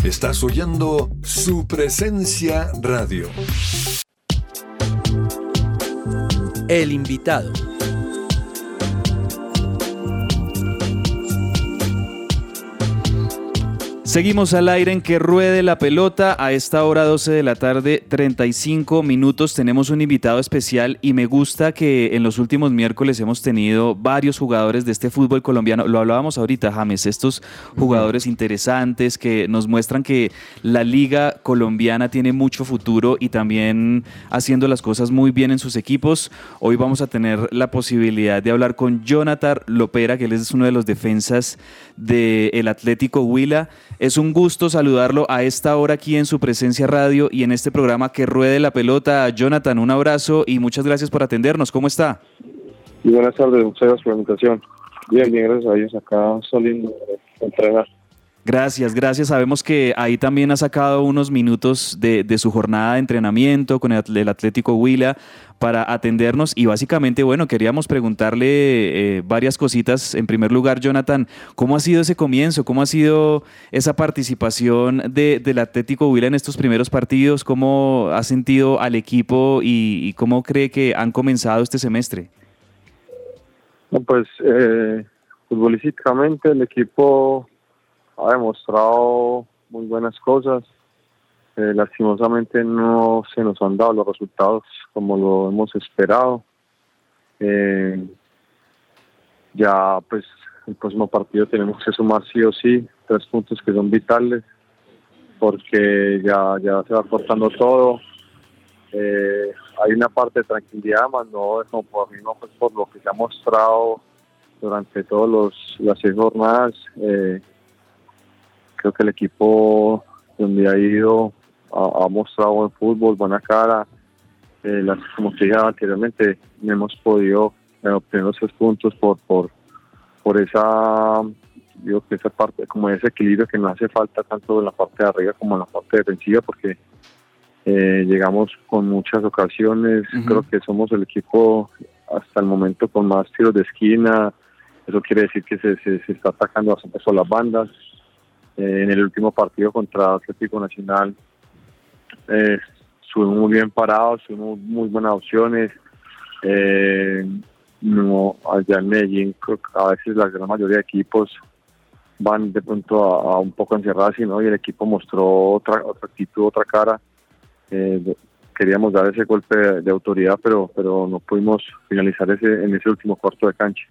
Estás oyendo su presencia radio. El invitado. Seguimos al aire en que ruede la pelota. A esta hora 12 de la tarde, 35 minutos. Tenemos un invitado especial y me gusta que en los últimos miércoles hemos tenido varios jugadores de este fútbol colombiano. Lo hablábamos ahorita, James, estos jugadores interesantes que nos muestran que la liga colombiana tiene mucho futuro y también haciendo las cosas muy bien en sus equipos. Hoy vamos a tener la posibilidad de hablar con Jonathan Lopera, que él es uno de los defensas del Atlético Huila. Es un gusto saludarlo a esta hora aquí en su presencia radio y en este programa que ruede la pelota. Jonathan, un abrazo y muchas gracias por atendernos. ¿Cómo está? Y buenas tardes, muchas gracias por la invitación. Bien, gracias a Dios, acá saliendo de entrenar. Gracias, gracias. Sabemos que ahí también ha sacado unos minutos de, de su jornada de entrenamiento con el, Atlético Huila para atendernos y básicamente, bueno, queríamos preguntarle eh, varias cositas. En primer lugar, Jonathan, ¿cómo ha sido ese comienzo? ¿Cómo ha sido esa participación de, del Atlético Huila en estos primeros partidos? ¿Cómo ha sentido al equipo y, y cómo cree que han comenzado este semestre? Pues eh, futbolísticamente el equipo ha demostrado muy buenas cosas. Eh, lastimosamente no se nos han dado los resultados como lo hemos esperado. Eh, ya pues el próximo partido tenemos que sumar sí o sí tres puntos que son vitales porque ya, ya se va cortando todo. Eh, hay una parte de tranquilidad, más no es por mí, no pues por lo que se ha mostrado durante todas las seis jornadas. Creo que el equipo donde ha ido ha, ha mostrado buen fútbol, buena cara. Eh, las, como te dije anteriormente, hemos podido eh, obtener los tres puntos por, por, por esa, digo que esa parte, como ese equilibrio que nos hace falta tanto en la parte de arriba como en la parte defensiva, porque eh, llegamos con muchas ocasiones. Creo que somos el equipo hasta el momento con más tiros de esquina. Eso quiere decir que se, se, se está atacando bastante por las bandas. Eh, en el último partido contra Atlético Nacional eh, estuvimos muy bien parados, tuvimos muy buenas opciones. Eh, no, allá en Medellín a veces la gran mayoría de equipos van de pronto a, un poco encerrados y no y el equipo mostró otra otra actitud otra cara eh, queríamos dar ese golpe de autoridad pero pero no pudimos finalizar ese en ese último cuarto de cancha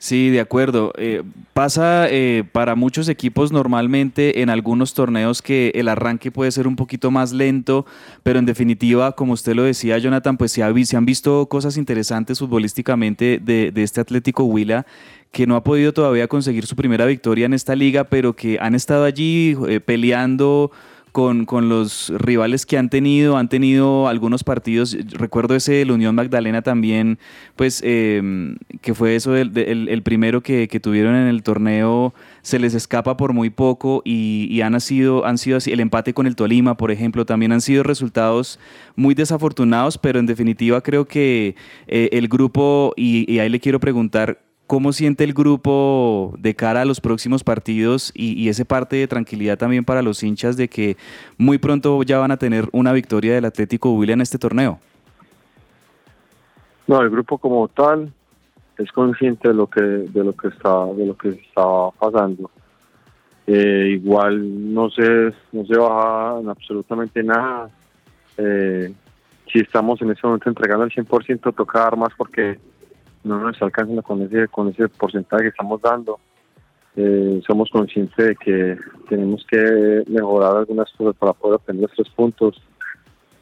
Sí, de acuerdo. Eh, pasa eh, para muchos equipos normalmente en algunos torneos que el arranque puede ser un poquito más lento, pero en definitiva, como usted lo decía, Jonathan, pues se, ha han visto cosas interesantes futbolísticamente de, de este Atlético Huila que no ha podido todavía conseguir su primera victoria en esta liga, pero que han estado allí eh, peleando con, con los rivales que han tenido, han tenido algunos partidos, recuerdo ese del Unión Magdalena también, pues eh, que fue eso del- el, primero que, que tuvieron en el torneo, se les escapa por muy poco y, y han, sido, han sido así, el empate con el Tolima, por ejemplo, también han sido resultados muy desafortunados, pero en definitiva creo que eh, el grupo, y ahí le quiero preguntar, ¿Cómo siente el grupo de cara a los próximos partidos y, y ese parte de tranquilidad también para los hinchas de que muy pronto ya van a tener una victoria del Atlético Huila en este torneo? No, el grupo como tal es consciente de lo que de lo que está de lo que está pasando. Eh, igual no se no se baja en absolutamente nada. Eh, si estamos en ese momento entregando el 100%, toca dar más porque no nos alcanza con ese con ese porcentaje que estamos dando. Eh, somos conscientes de que tenemos que mejorar algunas cosas para poder obtener los tres puntos.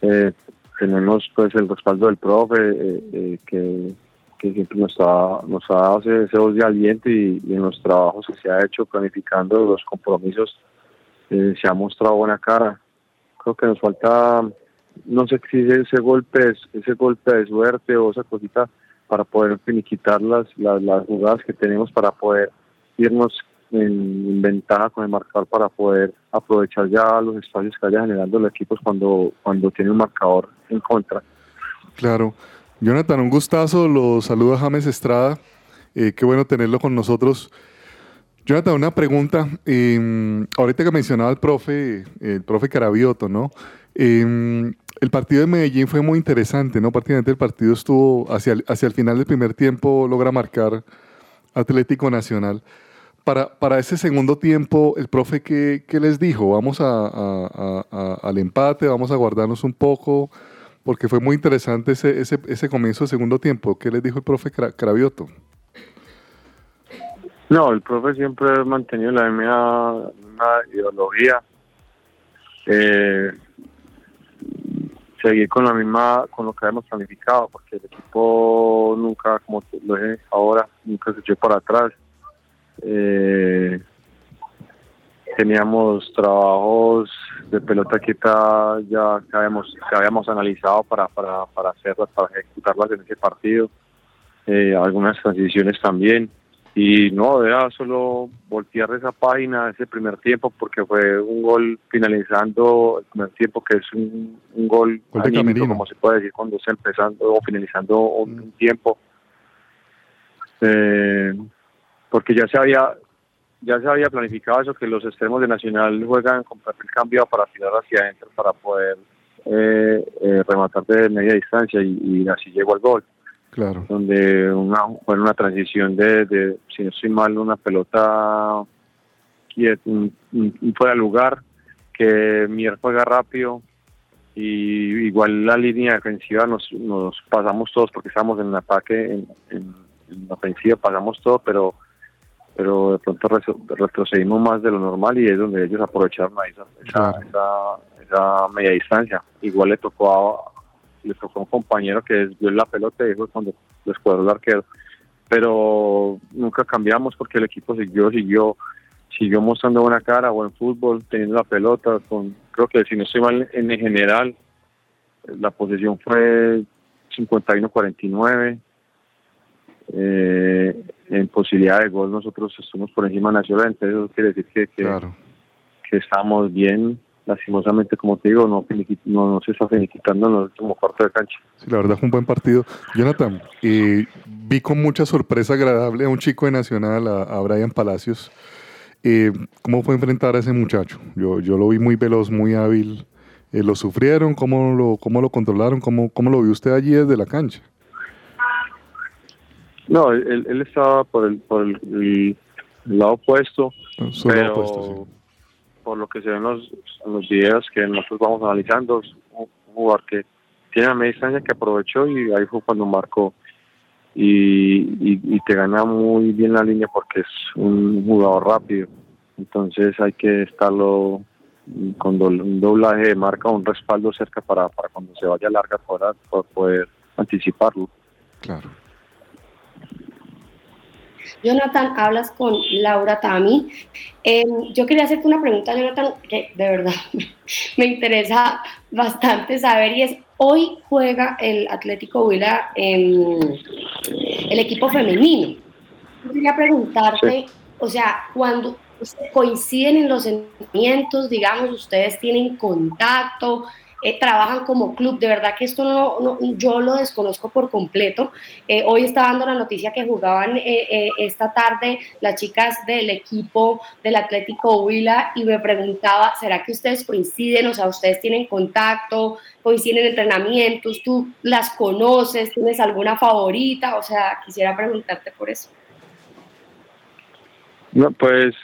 Eh, tenemos pues el respaldo del profe eh, que, siempre nos ha, nos ha dado ese, ese de aliento y, y en los trabajos que se ha hecho planificando los compromisos se ha mostrado buena cara. Creo que nos falta, no sé si ese golpe, es- ese golpe de suerte o esa cosita para poder finiquitar las, las, las jugadas que tenemos para poder irnos en, en ventaja con el marcador para poder aprovechar ya los espacios que vaya generando los equipos cuando, cuando tiene un marcador en contra. Claro. Jonathan, un gustazo. Lo saluda James Estrada. Eh, qué bueno tenerlo con nosotros. Jonathan, una pregunta. Eh, ahorita que mencionaba el profe, el profe Carabioto, ¿no? Eh, el partido de Medellín fue muy interesante, ¿no? Prácticamente el partido estuvo hacia el, hacia el final del primer tiempo, logra marcar Atlético Nacional. Para, para ese segundo tiempo, el profe, ¿qué, qué les dijo? Vamos a, a- a- al empate, vamos a guardarnos un poco, porque fue muy interesante ese, ese, ese comienzo del segundo tiempo. ¿Qué les dijo el profe Cra- Cravioto? No, el profe siempre ha mantenido la misma ideología. Eh, seguir con la misma, con lo que habíamos planificado, porque el equipo nunca, como lo dije ahora, nunca se echó para atrás. Eh, teníamos trabajos de pelota quieta ya que habíamos, que habíamos analizado para, para, para hacerlas, para ejecutarlas en ese partido. Eh, algunas transiciones también y no, era solo voltear esa página, ese primer tiempo, porque fue un gol finalizando el primer tiempo, que es un, un gol, anímico, como se puede decir, cuando está empezando o finalizando un, un tiempo. Eh, porque ya se había ya se había planificado eso, que los extremos de Nacional juegan con perfil cambiado para tirar hacia adentro, para poder eh, eh, rematar de media distancia y, y así llegó al gol Claro. donde una, fue una transición de, de, si no estoy mal, una pelota un, fuera de lugar, que Mier juega rápido y igual la línea defensiva nos, nos pasamos todos porque estábamos en el ataque, en, en- en la ofensiva pasamos todo, pero pero de pronto retrocedimos más de lo normal y es donde ellos aprovecharon esa, esa, esa, esa media distancia. Igual le tocó a, le tocó a un compañero que desvió la pelota y fue cuando lo escuadró el arquero. Pero nunca cambiamos porque el equipo siguió, siguió, siguió mostrando buena cara, buen fútbol, teniendo la pelota. con Creo que si no estoy mal, en general, la posesión fue 51-49. Eh, en posibilidad de gol nosotros estuvimos por encima de Nacional, entonces eso quiere decir que, que, que estamos bien. Lastimosamente, como te digo, no, no, no se está finiquitando en el último cuarto de cancha. Sí, la verdad fue un buen partido. Jonathan, eh, vi con mucha sorpresa agradable a un chico de Nacional, a, a Brian Palacios. Eh, ¿Cómo fue enfrentar a ese muchacho? Yo, yo lo vi muy veloz, muy hábil. Eh, ¿Lo sufrieron? ¿Cómo lo, cómo lo controlaron? ¿Cómo, ¿Cómo lo vio usted allí desde la cancha? No, él, él estaba por el, por el, el lado opuesto, su lado pero opuesto, por lo que se ven los, los videos que nosotros vamos analizando, un jugador que tiene la media distancia que aprovechó y ahí fue cuando marcó. Y, y, te gana muy bien la línea porque es un jugador rápido. Entonces hay que estarlo con do- un doblaje de marca, un respaldo cerca para, para cuando se vaya larga para, para poder anticiparlo. Claro. Jonathan, hablas con Laura Tami. Eh, yo quería hacerte una pregunta, Jonathan, que de verdad <laughs> me interesa bastante saber y es, hoy juega el Atlético Huila en el equipo femenino. Yo quería preguntarte, o sea, cuando coinciden en los entrenamientos, digamos, ustedes tienen contacto, eh, trabajan como club, de verdad que esto no, yo lo desconozco por completo. Eh, hoy está dando la noticia que jugaban eh, eh, esta tarde las chicas del equipo del Atlético Huila y me preguntaba, ¿será que ustedes coinciden? O sea, ustedes tienen contacto, coinciden en entrenamientos, tú las conoces, tienes alguna favorita, o sea, quisiera preguntarte por eso. No, pues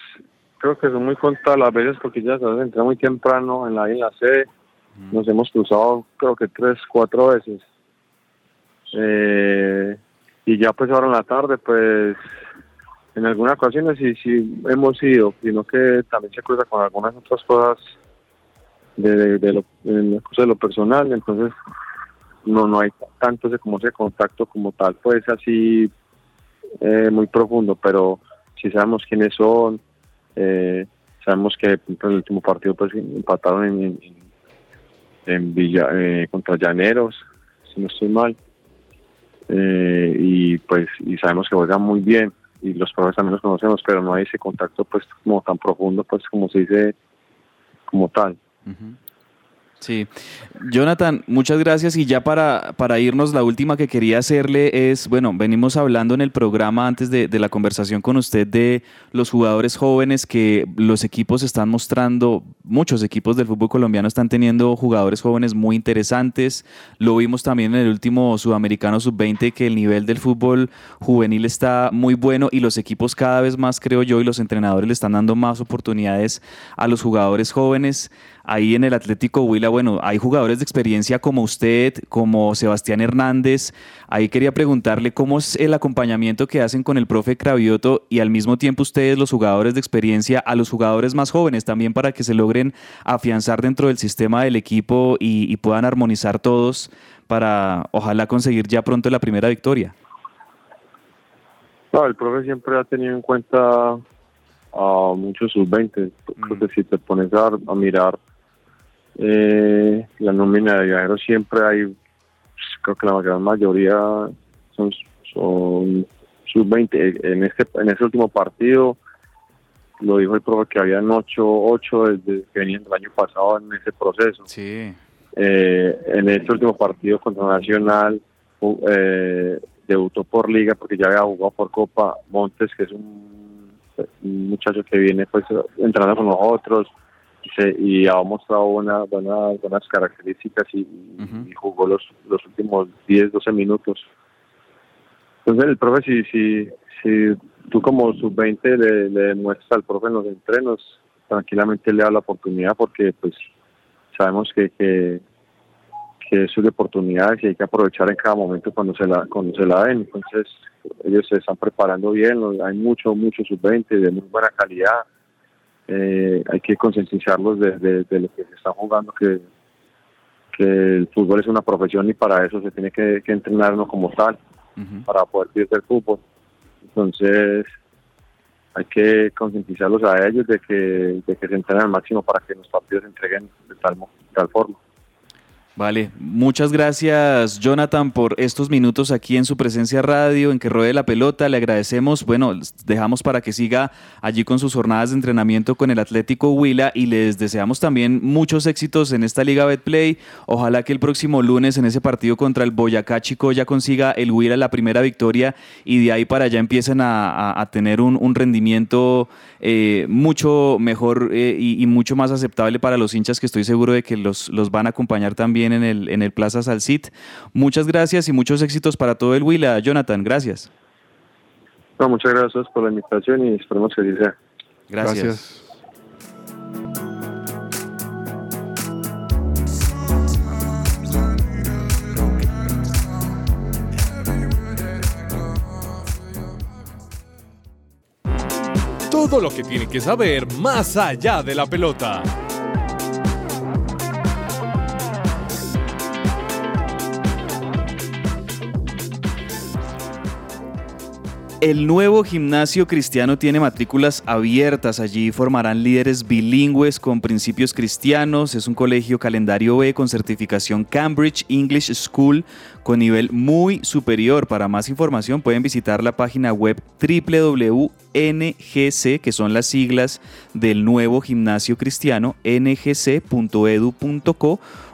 creo que son muy contadas las veces porque ya se entra muy temprano en la I y Nos hemos cruzado creo que tres, cuatro veces. Eh, y ya pues ahora en la tarde pues en algunas ocasiones sí, sí hemos ido, sino que también se cruza con algunas otras cosas de, lo, de lo personal, entonces no no hay tanto ese como ese contacto como tal, pues así eh, muy profundo, pero sí sabemos quiénes son, eh, sabemos que en el último partido pues empataron en, en Villa, eh, contra Llaneros, si no estoy mal, eh, y pues y sabemos que juegan muy bien y los profes también los conocemos, pero no hay ese contacto pues como tan profundo pues como se dice como tal. Sí. Jonathan, muchas gracias. Y ya para, para irnos, la última que quería hacerle es, bueno, venimos hablando en el programa antes de, de, la conversación con usted de los jugadores jóvenes que los equipos están mostrando, muchos equipos del fútbol colombiano están teniendo jugadores jóvenes muy interesantes. Lo vimos también en el último Sudamericano Sub-20 que el nivel del fútbol juvenil está muy bueno y los equipos cada vez más, creo yo, y los entrenadores le están dando más oportunidades a los jugadores jóvenes ahí en el Atlético Huila, bueno, hay jugadores de experiencia como usted, como Sebastián Hernández. Ahí quería preguntarle cómo es el acompañamiento que hacen con el profe Cravioto y al mismo tiempo ustedes, los jugadores de experiencia, a los jugadores más jóvenes también para que se logren afianzar dentro del sistema del equipo y, y puedan armonizar todos para ojalá conseguir ya pronto la primera victoria. No, el profe siempre ha tenido en cuenta a muchos sub-20. Creo que si te pones a, a mirar eh, la nómina de viajeros siempre hay, pues, creo que la gran mayoría son, son sub-20. En este, en este último partido, lo dijo el profe que habían 8, 8 desde que venían el año pasado en ese proceso. Sí. Eh, en este último partido contra Nacional, eh, debutó por liga porque ya había jugado por Copa Montes, que es un, un muchacho que viene pues entrando con nosotros y ha mostrado una, buenas, buenas características y, y, jugó los, los últimos 10, 12 minutos. Entonces el profe, si, si, si tú como sub-20 le, le demuestras al profe en los entrenos, tranquilamente le da la oportunidad porque pues sabemos que, que, que eso es de oportunidades y hay que aprovechar en cada momento cuando se la, cuando se la den. Entonces ellos se están preparando bien, hay mucho, mucho sub-20 de muy buena calidad eh, hay que concientizarlos de, de, lo que se está jugando, que, que el fútbol es una profesión y para eso se tiene que, que entrenarnos como tal, para poder vivir del fútbol. Entonces, hay que concientizarlos a ellos de que, de que se entrenen al máximo para que los partidos se entreguen de tal, de tal forma. Vale, muchas gracias Jonathan por estos minutos aquí en su presencia radio, en que ruede la pelota. Le agradecemos, bueno, dejamos para que siga allí con sus jornadas de entrenamiento con el Atlético Huila y les deseamos también muchos éxitos en esta Liga Betplay. Ojalá que el próximo lunes en ese partido contra el Boyacá Chico ya consiga el Huila la primera victoria y de ahí para allá empiecen a, tener un, un rendimiento eh, mucho mejor eh, y, y, mucho más aceptable para los hinchas que estoy seguro de que los, los van a acompañar también en el, en el Plaza Salcit. Muchas gracias y muchos éxitos para todo el Huila. Jonathan, gracias. No, muchas gracias por la invitación y esperemos que sea. Gracias. gracias. Todo lo que tiene que saber más allá de la pelota. El nuevo gimnasio cristiano tiene matrículas abiertas. Allí formarán líderes bilingües con principios cristianos. Es un colegio calendario B con certificación Cambridge English School con nivel muy superior. Para más información pueden visitar la página web www.ngc, que son las siglas del nuevo gimnasio cristiano, ngc.edu.co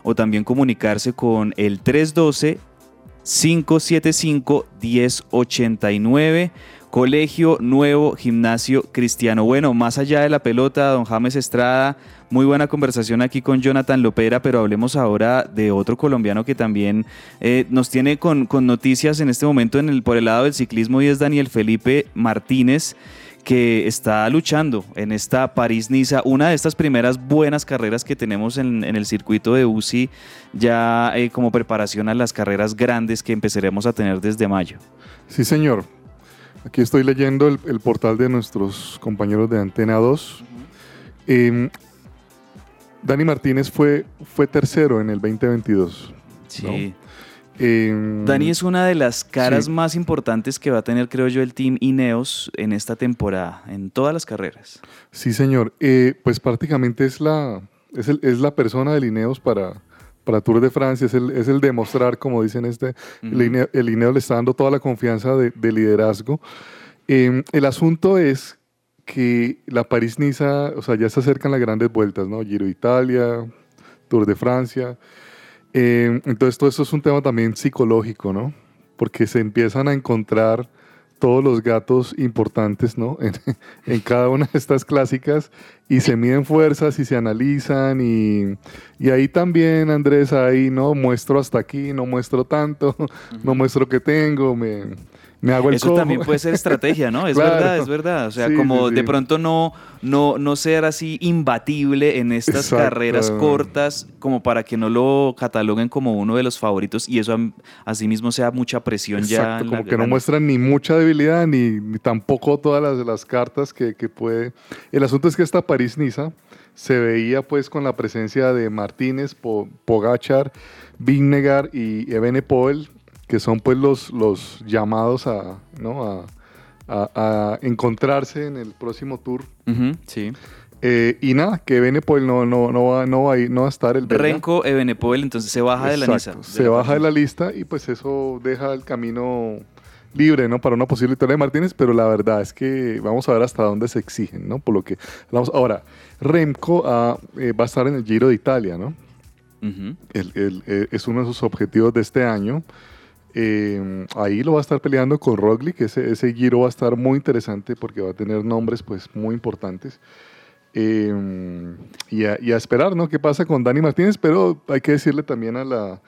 o también comunicarse con el 312 575-1089. Colegio Nuevo Gimnasio Cristiano. Bueno, más allá de la pelota, don James Estrada, muy buena conversación aquí con Jonathan Lopera, pero hablemos ahora de otro colombiano que también eh, nos tiene con, con, noticias en este momento en el, por el lado del ciclismo y es Daniel Felipe Martínez que está luchando en esta París-Niza, una de estas primeras buenas carreras que tenemos en, en el circuito de UCI, ya eh, como preparación a las carreras grandes que empezaremos a tener desde mayo. Sí, señor. Aquí estoy leyendo el, el portal de nuestros compañeros de Antena 2. Uh -huh. eh, Dani Martínez fue, fue tercero en el 2022. Sí. ¿no? Eh, Dani es una de las caras sí. más importantes que va a tener, creo yo, el Team Ineos en esta temporada, en todas las carreras. Sí, señor. Eh, pues prácticamente es la, es, el, es la persona del Ineos para, para Tour de Francia, es el, es el demostrar, como dicen este, uh -huh. el, Ineos, el, Ineos, le está dando toda la confianza de, de liderazgo. Eh, el asunto es que la París-Niza, o sea, ya se acercan las grandes vueltas, ¿no? Giro Italia, Tour de Francia. Eh, entonces todo esto es un tema también psicológico, ¿no? Porque se empiezan a encontrar todos los gatos importantes, ¿no? <laughs> En, en cada una de estas clásicas y se miden fuerzas y se analizan y, y ahí también, Andrés, ahí, ¿no? Muestro hasta aquí, no muestro tanto, <laughs> no muestro que tengo, me, me hago el Eso cojo. también puede ser estrategia, ¿no? Es Claro. verdad, es verdad. O sea, Sí, como sí, de sí. pronto no, no, no ser así imbatible en estas Exacto. carreras cortas, como para que no lo cataloguen como uno de los favoritos y eso asimismo sea mucha presión ya. Exacto, como que no muestran ni mucha debilidad ni, ni tampoco todas las, las cartas que, que puede. El asunto es que esta París-Niza se veía pues con la presencia de Martínez, Po- Pogachar, Vingegaard y Evenepoel, que son pues los, los llamados a, ¿no? a, a- a encontrarse en el próximo tour. Ujú, sí. Eh, y nada, que Evenepoel no, no, no, va, no, va no va a estar el belga. Renko Evenepoel, entonces se baja de la Exacto, Niza. Se baja de la lista y pues eso deja el camino libre, ¿no? Para una posible victoria de Martínez, pero la verdad es que vamos a ver hasta dónde se exigen, ¿no? Por lo que hablamos. Ahora, Remco ah, eh, va a estar en el Giro de Italia, ¿no? Ujú. El- el- eh, es uno de sus objetivos de este año. Eh, ahí lo va a estar peleando con Roglic. Ese, ese giro va a estar muy interesante porque va a tener nombres pues muy importantes. Eh, y, a, y a esperar, ¿no? ¿Qué pasa con Dani Martínez? Pero hay que decirle también a, la,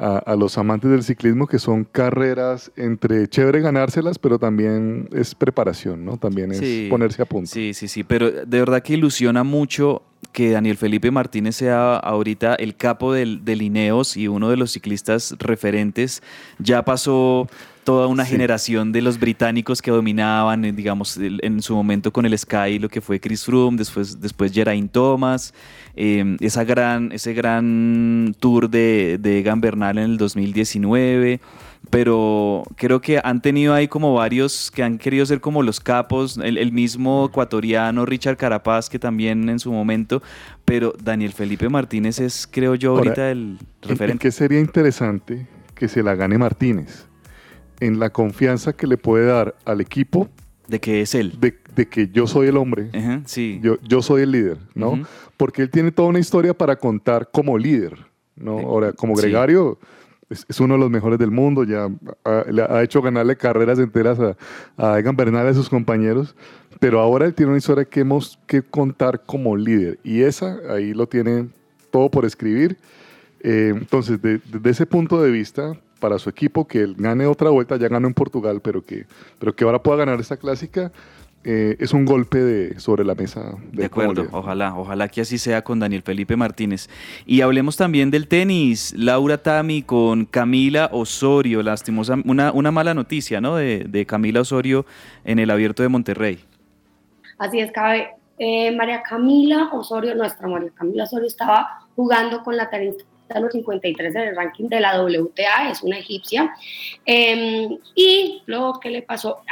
a, a los amantes del ciclismo que son carreras entre chévere ganárselas, pero también es preparación, ¿no? También es Sí. ponerse a punto. Sí, sí, sí, pero de verdad que ilusiona mucho que Daniel Felipe Martínez sea ahorita el capo del, del Ineos y uno de los ciclistas referentes. Ya pasó toda una Sí. generación de los británicos que dominaban, eh, digamos, el- en su momento con el Sky, lo que fue Chris Froome, después, después Geraint Thomas, eh, esa gran, ese gran tour de, de Egan Bernal en el 2019 pero creo que han tenido ahí como varios que han querido ser como los capos, el, el mismo ecuatoriano Richard Carapaz que también en su momento, pero Daniel Felipe Martínez es creo yo Ahora, ahorita el ¿En- ¿En referente. qué sería interesante que se la gane Martínez? En la confianza que le puede dar al equipo De que es él. de, de que yo soy el hombre, Ajá, sí. yo, yo soy el líder, ¿no? Ujú. Porque él tiene toda una historia para contar como líder, ¿no? Ahora, como sí. gregario, es, es uno de los mejores del mundo, ya ha, ha hecho ganarle carreras enteras a, a Egan Bernal y a sus compañeros, pero ahora él tiene una historia que hemos que contar como líder, y esa ahí lo tiene todo por escribir. Eh, entonces, de- desde ese punto de vista, para su equipo, que él gane otra vuelta, ya ganó en Portugal, pero que, pero que ahora pueda ganar esta clásica, eh, es un golpe de, sobre la mesa. De como acuerdo, ojalá, ojalá que así sea con Daniel Felipe Martínez. Y hablemos también del tenis, Laura Tami con Camila Osorio, lastimosa, una, una mala noticia, ¿no? De, de Camila Osorio en el abierto de Monterrey. Así es, cabe. Eh, María Camila Osorio, nuestra María Camila Osorio, estaba jugando con la tenista número 53 en el ranking de la WTA, es una egipcia. Eh, y lo que le pasó,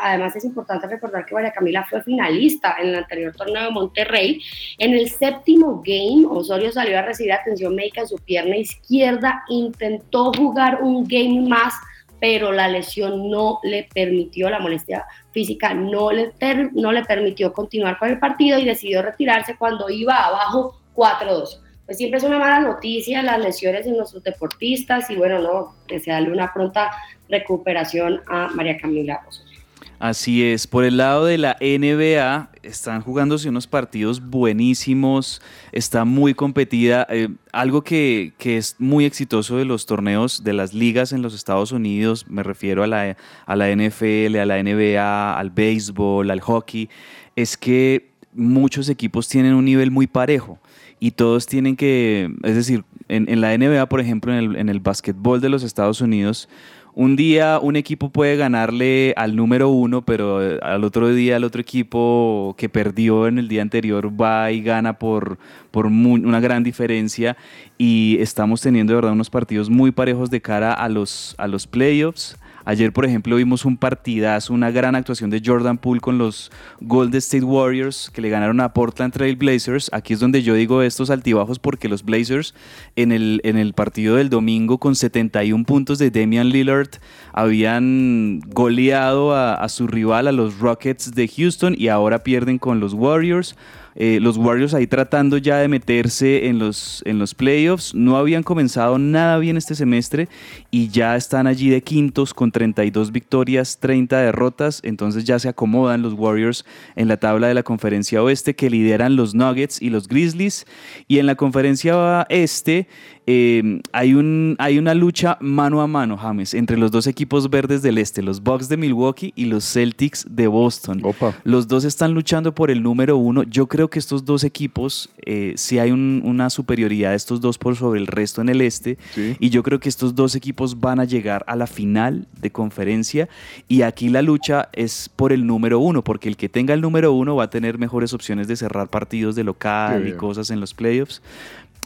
además es importante recordar que María Camila fue finalista en el anterior torneo de Monterrey. En el séptimo game, Osorio salió a recibir atención médica en su pierna izquierda, intentó jugar un game más, pero la lesión no le permitió, la molestia física no le, per- no le permitió continuar con el partido y decidió retirarse cuando iba abajo 4-2. Pues siempre es una mala noticia las lesiones en nuestros deportistas y bueno, no, que se darle una pronta recuperación a María Camila Osorio. Así es, por el lado de la NBA están jugándose unos partidos buenísimos, está muy competida, eh, algo que, que es muy exitoso de los torneos de las ligas en los Estados Unidos, me refiero a la, a la NFL, a la NBA, al béisbol, al hockey, es que muchos equipos tienen un nivel muy parejo y todos tienen que, es decir, en, la NBA, por ejemplo, en el, en el básquetbol de los Estados Unidos, un día un equipo puede ganarle al número uno, pero eh, al otro día el otro equipo que perdió en el día anterior va y gana por, por una gran diferencia y estamos teniendo de verdad unos partidos muy parejos de cara a los, a los playoffs. Ayer, por ejemplo, vimos un partidazo, una gran actuación de Jordan Poole con los Golden State Warriors que le ganaron a Portland Trail Blazers. Aquí es donde yo digo estos altibajos porque los Blazers en el, en el partido del domingo con 71 puntos de Damian Lillard habían goleado a, a su rival, a los Rockets de Houston, y ahora pierden con los Warriors. Eh, los Warriors ahí tratando ya de meterse en los, en los playoffs. No habían comenzado nada bien este semestre y ya están allí de quintos con 32 victorias, 30 derrotas. Entonces ya se acomodan los Warriors en la tabla de la conferencia oeste que lideran los Nuggets y los Grizzlies. Y en la conferencia este eh, hay, un, hay una lucha mano a mano, James, entre los dos equipos verdes del este, los Bucks de Milwaukee y los Celtics de Boston. Opa. Los dos están luchando por el número uno. Yo creo que estos dos equipos, eh, sí hay un- una superioridad de estos dos por sobre el resto en el este. Sí. Y yo creo que estos dos equipos van a llegar a la final de conferencia. Y aquí la lucha es por el número uno, porque el que tenga el número uno va a tener mejores opciones de cerrar partidos de local y cosas en los playoffs.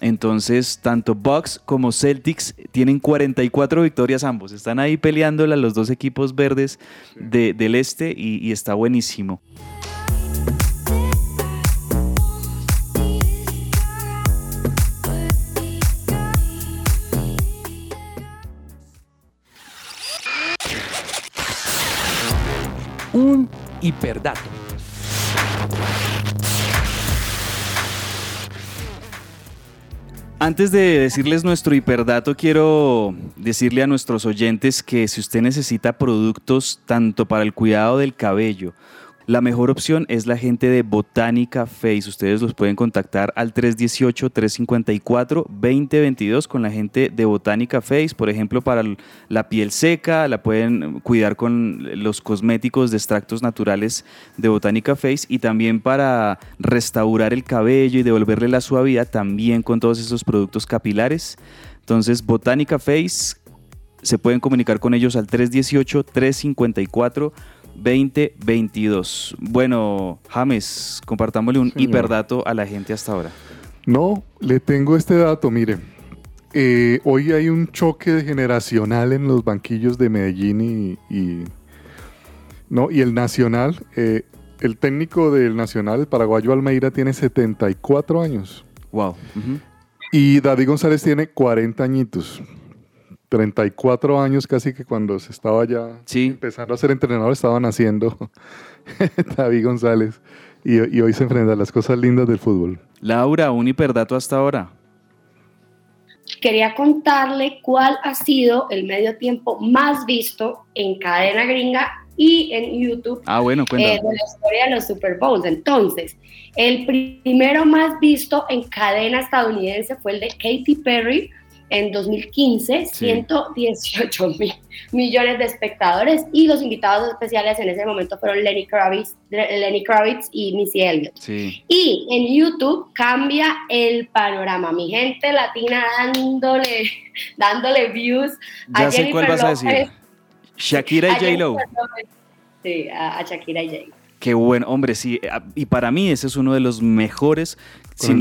Entonces, tanto Bucks como Celtics tienen 44 victorias ambos. Están ahí peleándola los dos equipos verdes de- del este y, y está buenísimo. Un hiperdato. Antes de decirles nuestro hiperdato, quiero decirle a nuestros oyentes que si usted necesita productos tanto para el cuidado del cabello, la mejor opción es la gente de Botánica Face. Ustedes los pueden contactar al 318-354-2022 con la gente de Botánica Face. Por ejemplo, para la piel seca, la pueden cuidar con los cosméticos de extractos naturales de Botánica Face. Y también para restaurar el cabello y devolverle la suavidad, también con todos esos productos capilares. Entonces, Botánica Face se pueden comunicar con ellos al 318-354-2022. Bueno, James, compartámosle un Señor. hiperdato a la gente hasta ahora. No, le tengo este dato, mire. Eh, hoy hay un choque generacional en los banquillos de Medellín y, y- no, y el Nacional. eh, el técnico del Nacional, el paraguayo Almeida, tiene 74 años. Wow. Y David González tiene 40 añitos. 34 años casi que cuando se estaba ya Sí. empezando a ser entrenador estaban haciendo <laughs> David González. Y, y hoy se enfrentan las cosas lindas del fútbol. Laura, un hiperdato hasta ahora. Quería contarle cuál ha sido el medio tiempo más visto en cadena gringa y en YouTube Ah, bueno, eh, cuéntame. de la historia de los Super Bowls. Entonces, el primero más visto en cadena estadounidense fue el de Katy Perry en 2015, Sí. 118 mil millones de espectadores y los invitados especiales en ese momento fueron Lenny Kravitz, Lenny Kravitz y Missy Elliott. Sí. Y en YouTube cambia el panorama. Mi gente latina dándole, dándole views Ya sé cuál vas a decir. Shakira y A J-Lo. Sí, a, a Shakira y J-Lo. Qué bueno, hombre, sí. eh, Y para mí ese es uno de los mejores, Con si el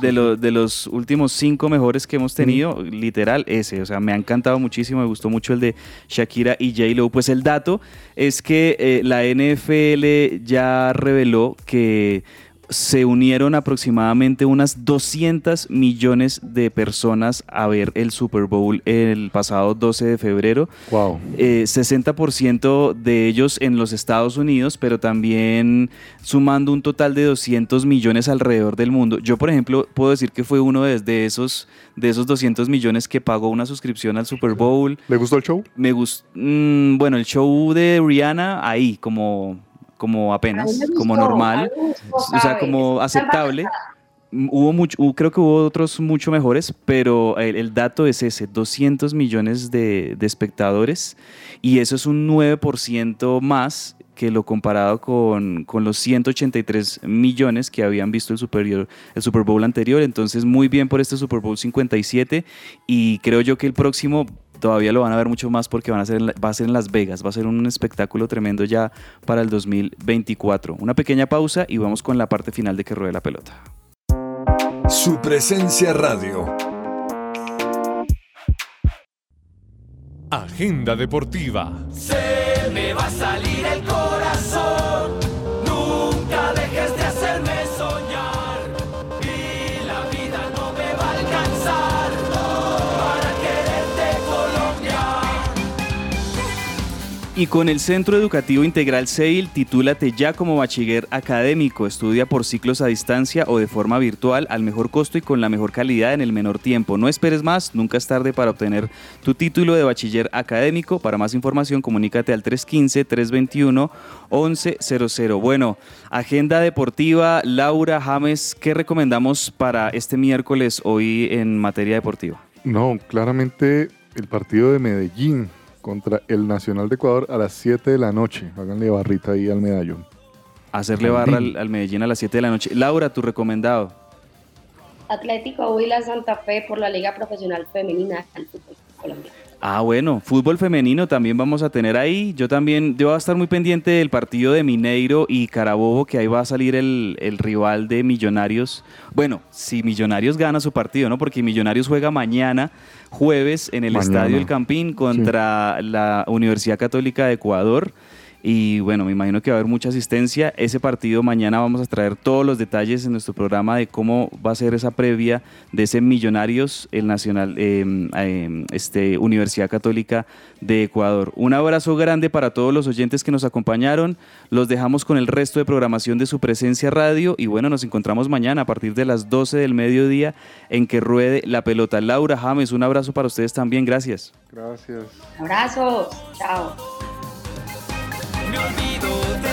de lo- de los últimos cinco mejores que hemos tenido, literal ese. O sea, me ha encantado muchísimo, me gustó mucho el de Shakira y J-Lo. Pues el dato es que eh, la NFL ya reveló que se unieron aproximadamente unas 200 millones de personas a ver el Super Bowl el pasado 12 de febrero. Wow. Eh, 60% de ellos en los Estados Unidos, pero también sumando un total de 200 millones alrededor del mundo. Yo, por ejemplo, puedo decir que fue uno de, de esos, de esos 200 millones que pagó una suscripción al Super Bowl. ¿Le gustó el show? Me gustó, bueno, el show de Rihanna ahí, como, como apenas, como normal, gustó, o sea, como aceptable. Mm, Hubo mucho, creo que hubo otros mucho mejores, pero el, el dato es ese, 200 millones de, de espectadores y eso es un 9% más que lo comparado con, con los 183 millones que habían visto el, superior, el Super Bowl anterior. Entonces, muy bien por este Super Bowl 57 y creo yo que el próximo todavía lo van a ver mucho más porque van a ser la- va a ser en Las Vegas, va a ser un espectáculo tremendo ya para el 2024. Una pequeña pausa y vamos con la parte final de que ruede la pelota. Su presencia radio. Agenda deportiva. Se me va a salir el corazón. Y con el Centro Educativo Integral CEIL, titúlate ya como bachiller académico. Estudia por ciclos a distancia o de forma virtual al mejor costo y con la mejor calidad en el menor tiempo. No esperes más, nunca es tarde para obtener tu título de bachiller académico. Para más información, comunícate al 315-321-1100. Bueno, agenda deportiva, Laura James, ¿qué recomendamos para este miércoles hoy en materia deportiva? No, claramente el partido de Medellín contra el Nacional de Ecuador a las 7 de la noche. Háganle barrita ahí al medallón. Hacerle barra al, al Medellín a las 7 de la noche. Laura, tu recomendado. Atlético Huila Santa Fe por la Liga Profesional Femenina del Fútbol Colombiano. Ah, bueno, fútbol femenino también vamos a tener ahí. Yo también, yo voy a estar muy pendiente del partido de Mineiro y Carabobo, que ahí va a salir el, el rival de Millonarios. Bueno, si Millonarios gana su partido, ¿no? Porque Millonarios juega mañana, jueves, en el Mañana. Estadio El Campín contra la Universidad Católica de Ecuador. Y bueno, me imagino que va a haber mucha asistencia. Ese partido mañana vamos a traer todos los detalles en nuestro programa de cómo va a ser esa previa de ese Millonarios, el Nacional, eh, eh, este, Universidad Católica de Ecuador. Un abrazo grande para todos los oyentes que nos acompañaron. Los dejamos con el resto de programación de su presencia radio. Y bueno, nos encontramos mañana a partir de las 12 del mediodía en que ruede la pelota. Laura James, un abrazo para ustedes también. Gracias. Gracias. Abrazos, chao me olvido de